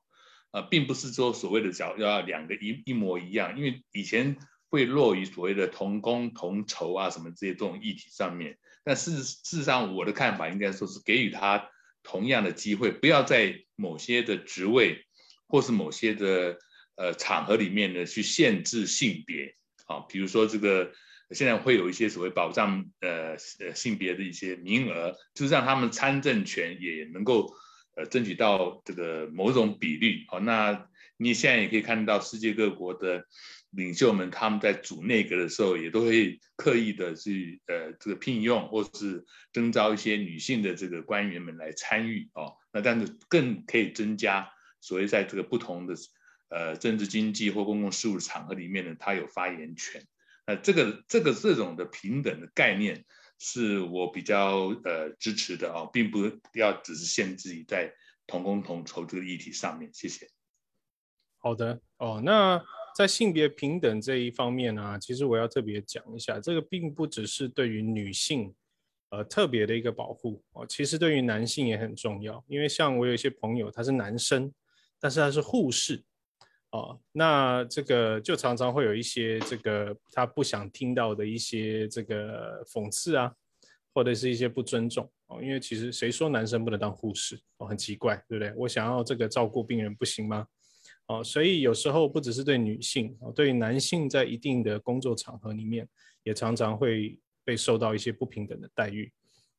呃，并不是说所谓的要要两个一一模一样，因为以前会落于所谓的同工同酬啊什么这些这种议题上面。但事实事实上，我的看法应该说是给予他同样的机会，不要在某些的职位或是某些的呃场合里面呢去限制性别啊，比如说这个现在会有一些所谓保障呃呃性别的一些名额，就是让他们参政权也能够呃争取到这个某种比率。好，那你现在也可以看到世界各国的。领袖们他们在组内阁的时候，也都会刻意的去呃这个聘用或是征召一些女性的这个官员们来参与哦。那但是更可以增加所谓在这个不同的呃政治经济或公共事务的场合里面呢，他有发言权。那这个这个这种的平等的概念是我比较呃支持的哦，并不要只是限制于在同工同酬这个议题上面。谢谢。好的哦，那。在性别平等这一方面呢，其实我要特别讲一下，这个并不只是对于女性，呃，特别的一个保护哦，其实对于男性也很重要。因为像我有一些朋友，他是男生，但是他是护士，哦，那这个就常常会有一些这个他不想听到的一些这个讽刺啊，或者是一些不尊重哦，因为其实谁说男生不能当护士哦，很奇怪，对不对？我想要这个照顾病人不行吗？哦，所以有时候不只是对女性哦，对男性在一定的工作场合里面，也常常会被受到一些不平等的待遇。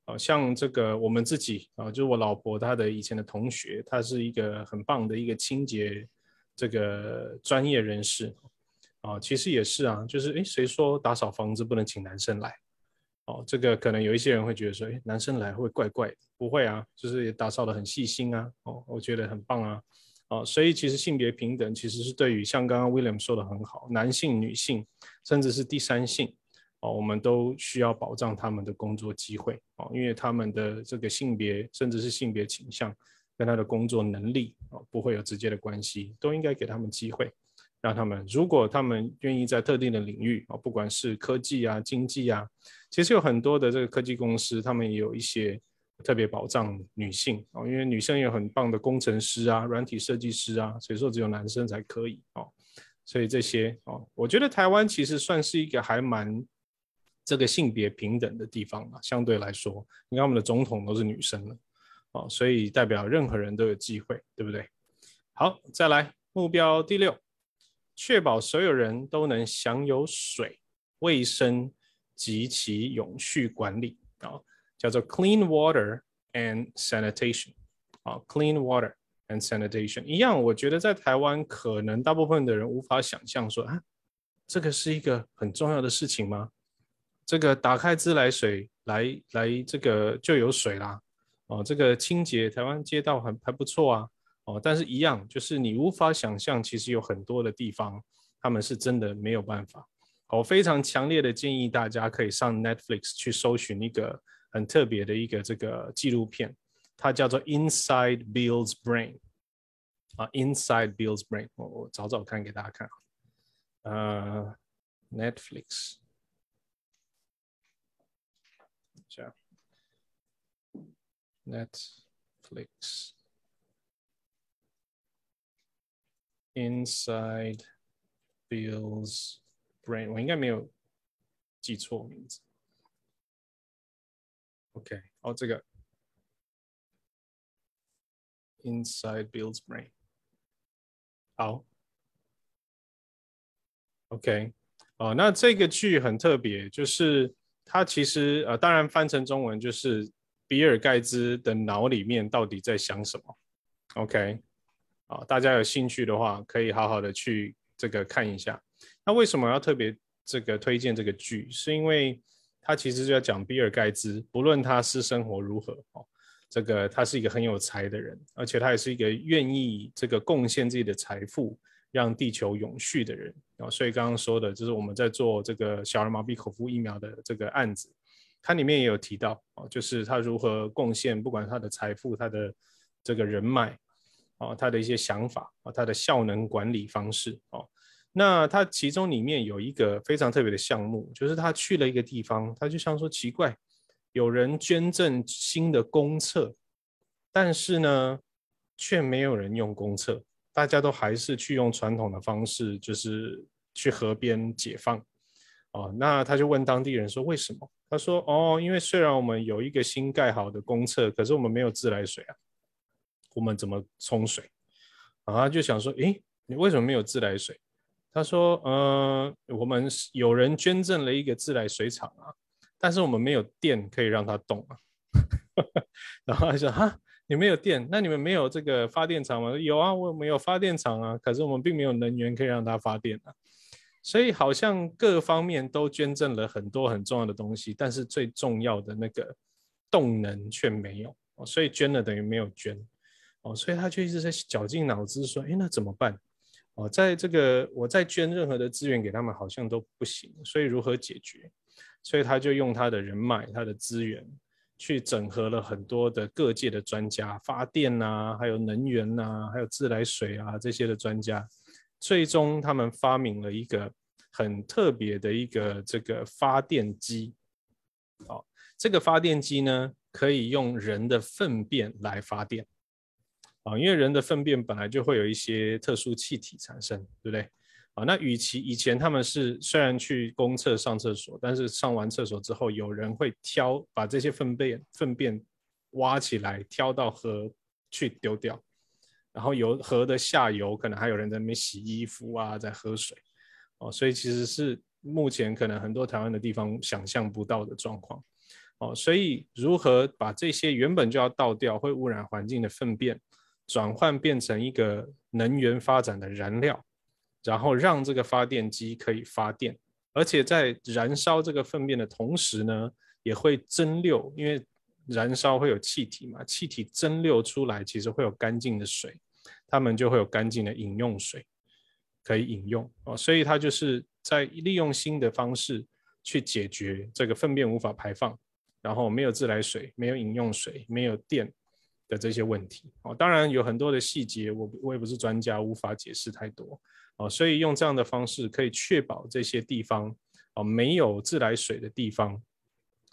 哦，像这个我们自己啊，就是我老婆她的以前的同学，她是一个很棒的一个清洁这个专业人士。啊，其实也是啊，就是诶，谁说打扫房子不能请男生来？哦，这个可能有一些人会觉得说，诶，男生来会怪怪的，不会啊，就是也打扫的很细心啊。哦，我觉得很棒啊。哦，所以其实性别平等其实是对于像刚刚 William 说的很好，男性、女性，甚至是第三性，哦，我们都需要保障他们的工作机会，哦，因为他们的这个性别甚至是性别倾向跟他的工作能力，哦，不会有直接的关系，都应该给他们机会，让他们如果他们愿意在特定的领域，哦，不管是科技啊、经济啊，其实有很多的这个科技公司，他们也有一些。特别保障女性哦，因为女生有很棒的工程师啊、软体设计师啊，所以说只有男生才可以哦。所以这些哦，我觉得台湾其实算是一个还蛮这个性别平等的地方啊，相对来说，你看我们的总统都是女生了哦，所以代表任何人都有机会，对不对？好，再来目标第六，确保所有人都能享有水、卫生及其永续管理啊。叫做 clean water and sanitation，啊，clean water and sanitation 一样，我觉得在台湾可能大部分的人无法想象说啊，这个是一个很重要的事情吗？这个打开自来水来来这个就有水啦，哦，这个清洁台湾街道很还不错啊，哦，但是一样就是你无法想象，其实有很多的地方他们是真的没有办法。我非常强烈的建议大家可以上 Netflix 去搜寻一个。很特别的一个这个纪录片，它叫做《Inside Bill's Brain》啊，《Inside Bill's Brain》，我我找找看给大家看。呃，Netflix，这样 Netflix，Inside Bill's Brain，我应该没有记错名字。OK，哦，这个 Inside Bill's Brain，好，OK，哦，那这个剧很特别，就是它其实呃，当然翻成中文就是 比尔盖茨的脑里面到底在想什么？OK，啊，大家有兴趣的话，可以好好的去这个看一下。那为什么要特别这个推荐这个剧？是因为他其实就要讲比尔盖茨，不论他私生活如何哦，这个他是一个很有才的人，而且他也是一个愿意这个贡献自己的财富，让地球永续的人啊。所以刚刚说的就是我们在做这个小儿麻痹口服疫苗的这个案子，它里面也有提到哦，就是他如何贡献，不管他的财富、他的这个人脉哦，他的一些想法啊，他的效能管理方式哦。那他其中里面有一个非常特别的项目，就是他去了一个地方，他就像说奇怪，有人捐赠新的公厕，但是呢，却没有人用公厕，大家都还是去用传统的方式，就是去河边解放。哦，那他就问当地人说为什么？他说哦，因为虽然我们有一个新盖好的公厕，可是我们没有自来水啊，我们怎么冲水？然后他就想说，诶，你为什么没有自来水？他说，呃，我们有人捐赠了一个自来水厂啊，但是我们没有电可以让它动啊。然后他说，哈，你没有电，那你们没有这个发电厂吗？有啊，我们有发电厂啊，可是我们并没有能源可以让它发电啊。所以好像各方面都捐赠了很多很重要的东西，但是最重要的那个动能却没有，所以捐了等于没有捐，哦，所以他就一直在绞尽脑汁说，哎，那怎么办？哦，在这个我再捐任何的资源给他们好像都不行，所以如何解决？所以他就用他的人脉、他的资源去整合了很多的各界的专家，发电呐，还有能源呐，还有自来水啊这些的专家。最终，他们发明了一个很特别的一个这个发电机。好，这个发电机呢，可以用人的粪便来发电。啊，因为人的粪便本来就会有一些特殊气体产生，对不对？啊，那与其以前他们是虽然去公厕上厕所，但是上完厕所之后，有人会挑把这些粪便粪便挖起来，挑到河去丢掉。然后游河的下游可能还有人在那边洗衣服啊，在喝水，哦，所以其实是目前可能很多台湾的地方想象不到的状况，哦，所以如何把这些原本就要倒掉会污染环境的粪便，转换变成一个能源发展的燃料，然后让这个发电机可以发电，而且在燃烧这个粪便的同时呢，也会蒸馏，因为燃烧会有气体嘛，气体蒸馏出来其实会有干净的水。他们就会有干净的饮用水可以饮用哦，所以它就是在利用新的方式去解决这个粪便无法排放，然后没有自来水、没有饮用水、没有电的这些问题哦。当然有很多的细节，我我也不是专家，无法解释太多哦。所以用这样的方式可以确保这些地方哦没有自来水的地方，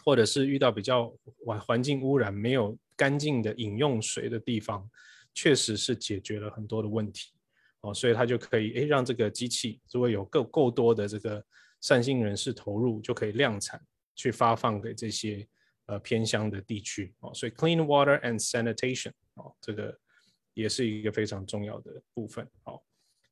或者是遇到比较环环境污染、没有干净的饮用水的地方。确实是解决了很多的问题哦，所以它就可以诶让这个机器如果有够够多的这个善心人士投入，就可以量产去发放给这些呃偏乡的地区哦。所以 clean water and sanitation 哦，这个也是一个非常重要的部分。好，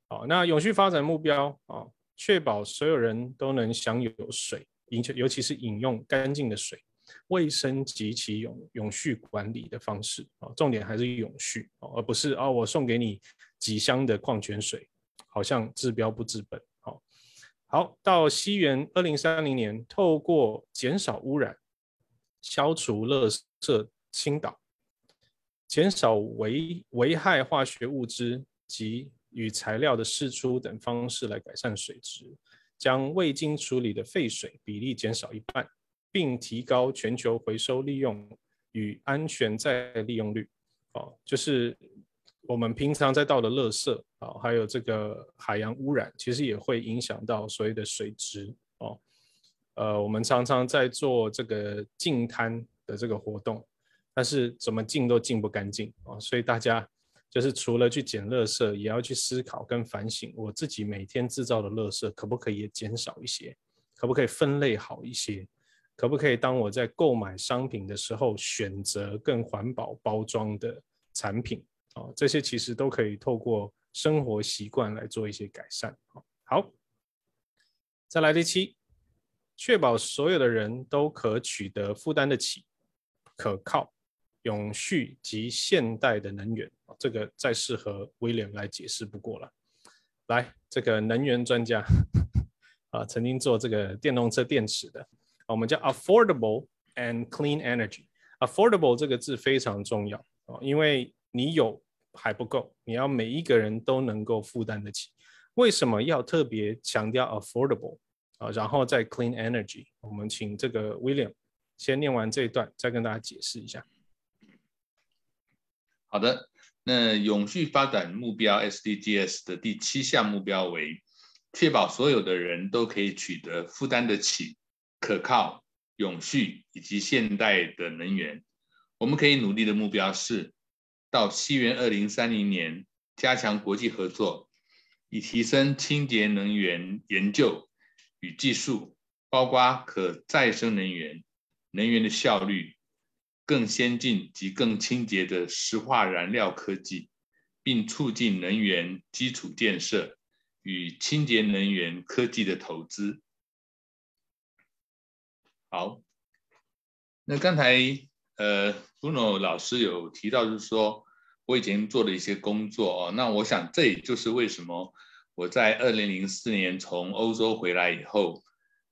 好，那永续发展目标啊，确保所有人都能享有水，饮尤其是饮用干净的水。卫生及其永永续管理的方式啊，重点还是永续哦，而不是啊，我送给你几箱的矿泉水，好像治标不治本。好，好，到西元二零三零年，透过减少污染、消除垃圾倾倒、减少危危害化学物质及与材料的释出等方式来改善水质，将未经处理的废水比例减少一半。并提高全球回收利用与安全再利用率，哦，就是我们平常在倒的垃圾啊，还有这个海洋污染，其实也会影响到所谓的水质哦。呃，我们常常在做这个净滩的这个活动，但是怎么净都净不干净哦，所以大家就是除了去捡垃圾，也要去思考跟反省，我自己每天制造的垃圾可不可以减少一些，可不可以分类好一些。可不可以当我在购买商品的时候，选择更环保包装的产品啊？这些其实都可以透过生活习惯来做一些改善。好，再来第七，确保所有的人都可取得、负担得起、可靠、永续及现代的能源。这个再适合威廉来解释不过了。来，这个能源专家 啊，曾经做这个电动车电池的。我们叫 affordable and clean energy。affordable 这个字非常重要啊，因为你有还不够，你要每一个人都能够负担得起。为什么要特别强调 affordable 啊？然后再 clean energy。我们请这个 William 先念完这一段，再跟大家解释一下。好的，那永续发展目标 SDGs 的第七项目标为确保所有的人都可以取得负担得起。可靠、永续以及现代的能源，我们可以努力的目标是，到西元二零三零年加强国际合作，以提升清洁能源研究与技术，包括可再生能源、能源的效率、更先进及更清洁的石化燃料科技，并促进能源基础建设与清洁能源科技的投资。好，那刚才呃，Bruno 老师有提到，就是说我以前做的一些工作哦，那我想这也就是为什么我在二零零四年从欧洲回来以后，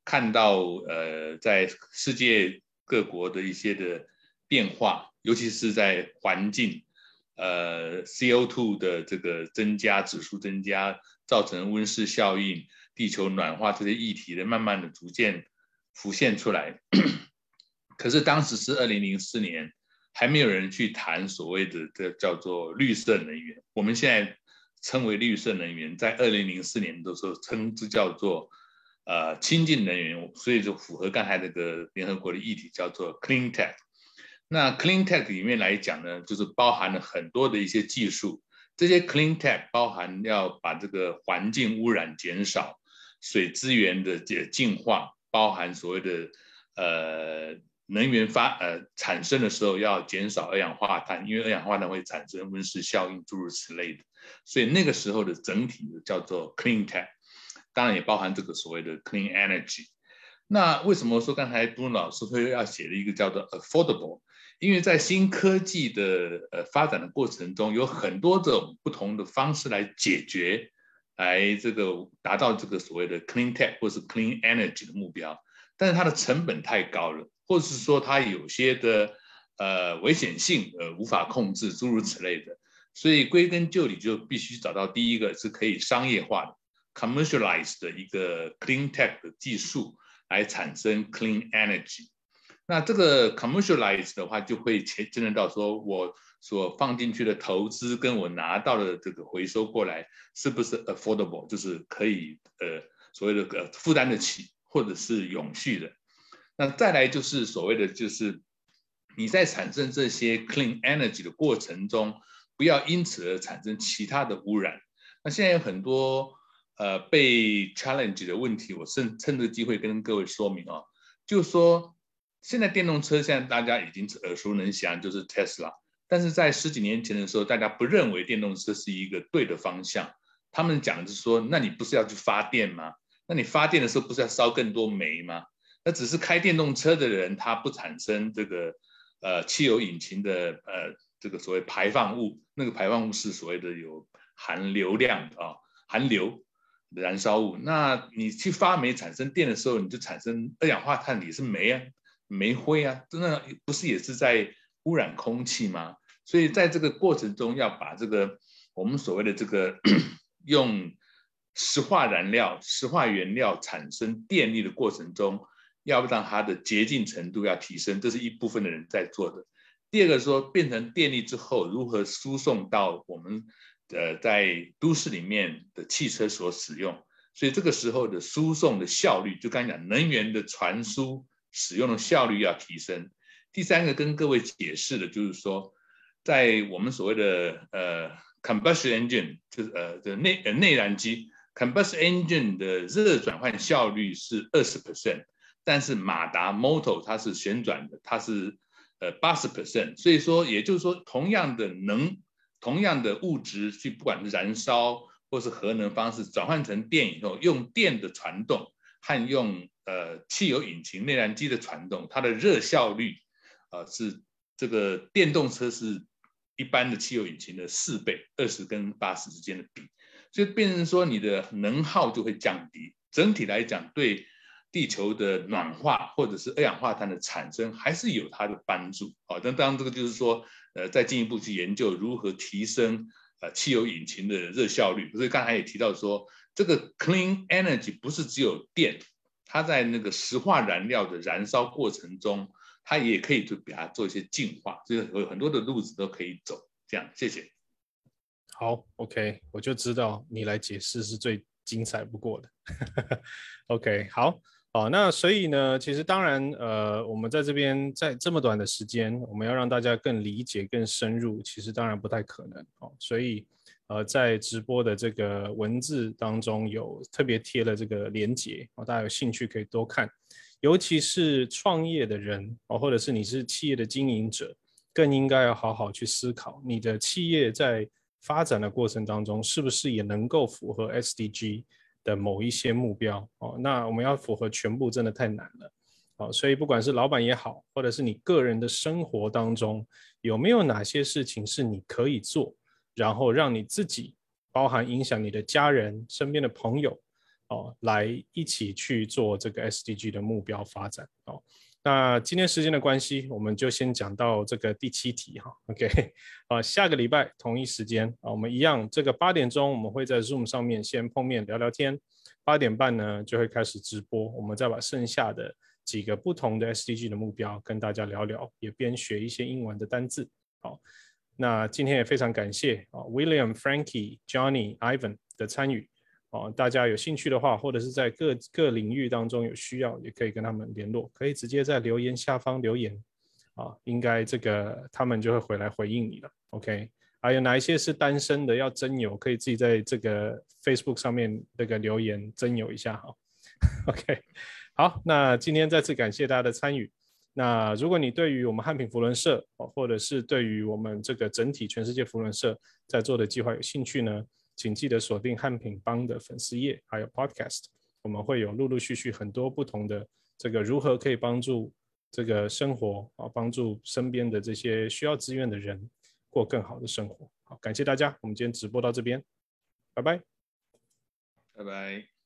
看到呃，在世界各国的一些的变化，尤其是在环境，呃，CO2 的这个增加指数增加，造成温室效应、地球暖化这些议题的慢慢的逐渐。浮现出来，可是当时是二零零四年，还没有人去谈所谓的这叫做绿色能源。我们现在称为绿色能源，在二零零四年的时候称之叫做呃清净能源，所以就符合刚才那个联合国的议题叫做 clean tech。那 clean tech 里面来讲呢，就是包含了很多的一些技术，这些 clean tech 包含要把这个环境污染减少，水资源的这净化。包含所谓的呃能源发呃产生的时候要减少二氧化碳，因为二氧化碳会产生温室效应，诸如此类的。所以那个时候的整体叫做 clean tech，当然也包含这个所谓的 clean energy。那为什么说刚才杜老师会要写了一个叫做 affordable？因为在新科技的呃发展的过程中，有很多种不同的方式来解决。来这个达到这个所谓的 clean tech 或是 clean energy 的目标，但是它的成本太高了，或者是说它有些的呃危险性呃无法控制，诸如此类的，所以归根究底就必须找到第一个是可以商业化的 commercialize 的一个 clean tech 的技术来产生 clean energy。那这个 commercialize 的话，就会牵牵扯到说我。所放进去的投资跟我拿到的这个回收过来是不是 affordable，就是可以呃所谓的呃负担得起或者是永续的。那再来就是所谓的就是你在产生这些 clean energy 的过程中，不要因此而产生其他的污染。那现在有很多呃被 challenge 的问题，我趁趁这个机会跟各位说明啊，就说现在电动车现在大家已经耳熟能详，就是 Tesla。但是在十几年前的时候，大家不认为电动车是一个对的方向。他们讲的是说，那你不是要去发电吗？那你发电的时候不是要烧更多煤吗？那只是开电动车的人，他不产生这个呃汽油引擎的呃这个所谓排放物，那个排放物是所谓的有含硫量啊，含硫燃烧物。那你去发煤产生电的时候，你就产生二氧化碳，也是煤啊，煤灰啊，真的不是也是在。污染空气吗？所以在这个过程中，要把这个我们所谓的这个 用石化燃料、石化原料产生电力的过程中，要让它的洁净程度要提升，这是一部分的人在做的。第二个说，变成电力之后，如何输送到我们呃在都市里面的汽车所使用？所以这个时候的输送的效率，就刚才讲能源的传输使用的效率要提升。第三个跟各位解释的就是说，在我们所谓的呃 combustion engine，就是呃的内呃内燃机 combustion engine 的热转换效率是二十 percent，但是马达 motor 它是旋转的，它是呃八十 percent，所以说也就是说，同样的能同样的物质去不管是燃烧或是核能方式转换成电以后，用电的传动和用呃汽油引擎内燃机的传动，它的热效率。啊，是这个电动车是一般的汽油引擎的四倍，二十跟八十之间的比，所以变成说你的能耗就会降低。整体来讲，对地球的暖化或者是二氧化碳的产生还是有它的帮助。啊，但当然这个就是说，呃，再进一步去研究如何提升呃汽油引擎的热效率。所以刚才也提到说，这个 clean energy 不是只有电，它在那个石化燃料的燃烧过程中。它也可以就给它做一些净化，就是有很多的路子都可以走。这样，谢谢。好，OK，我就知道你来解释是最精彩不过的。OK，好，好，那所以呢，其实当然，呃，我们在这边在这么短的时间，我们要让大家更理解、更深入，其实当然不太可能哦。所以，呃，在直播的这个文字当中有特别贴了这个连接哦，大家有兴趣可以多看。尤其是创业的人哦，或者是你是企业的经营者，更应该要好好去思考，你的企业在发展的过程当中，是不是也能够符合 SDG 的某一些目标哦？那我们要符合全部，真的太难了哦。所以不管是老板也好，或者是你个人的生活当中，有没有哪些事情是你可以做，然后让你自己，包含影响你的家人、身边的朋友。哦，来一起去做这个 SDG 的目标发展哦。那今天时间的关系，我们就先讲到这个第七题哈。OK，啊，下个礼拜同一时间啊，我们一样，这个八点钟我们会在 Zoom 上面先碰面聊聊天，八点半呢就会开始直播，我们再把剩下的几个不同的 SDG 的目标跟大家聊聊，也边学一些英文的单字。好，那今天也非常感谢啊，William、Frankie、Johnny、Ivan 的参与。哦，大家有兴趣的话，或者是在各各领域当中有需要，也可以跟他们联络，可以直接在留言下方留言，啊，应该这个他们就会回来回应你了。OK，还有哪一些是单身的要征友，可以自己在这个 Facebook 上面那个留言征友一下哈。OK，好，那今天再次感谢大家的参与。那如果你对于我们汉品福伦社，或者是对于我们这个整体全世界福伦社在做的计划有兴趣呢？请记得锁定汉品帮的粉丝页，还有 Podcast，我们会有陆陆续续很多不同的这个如何可以帮助这个生活啊，帮助身边的这些需要资源的人过更好的生活。好，感谢大家，我们今天直播到这边，拜拜，拜拜。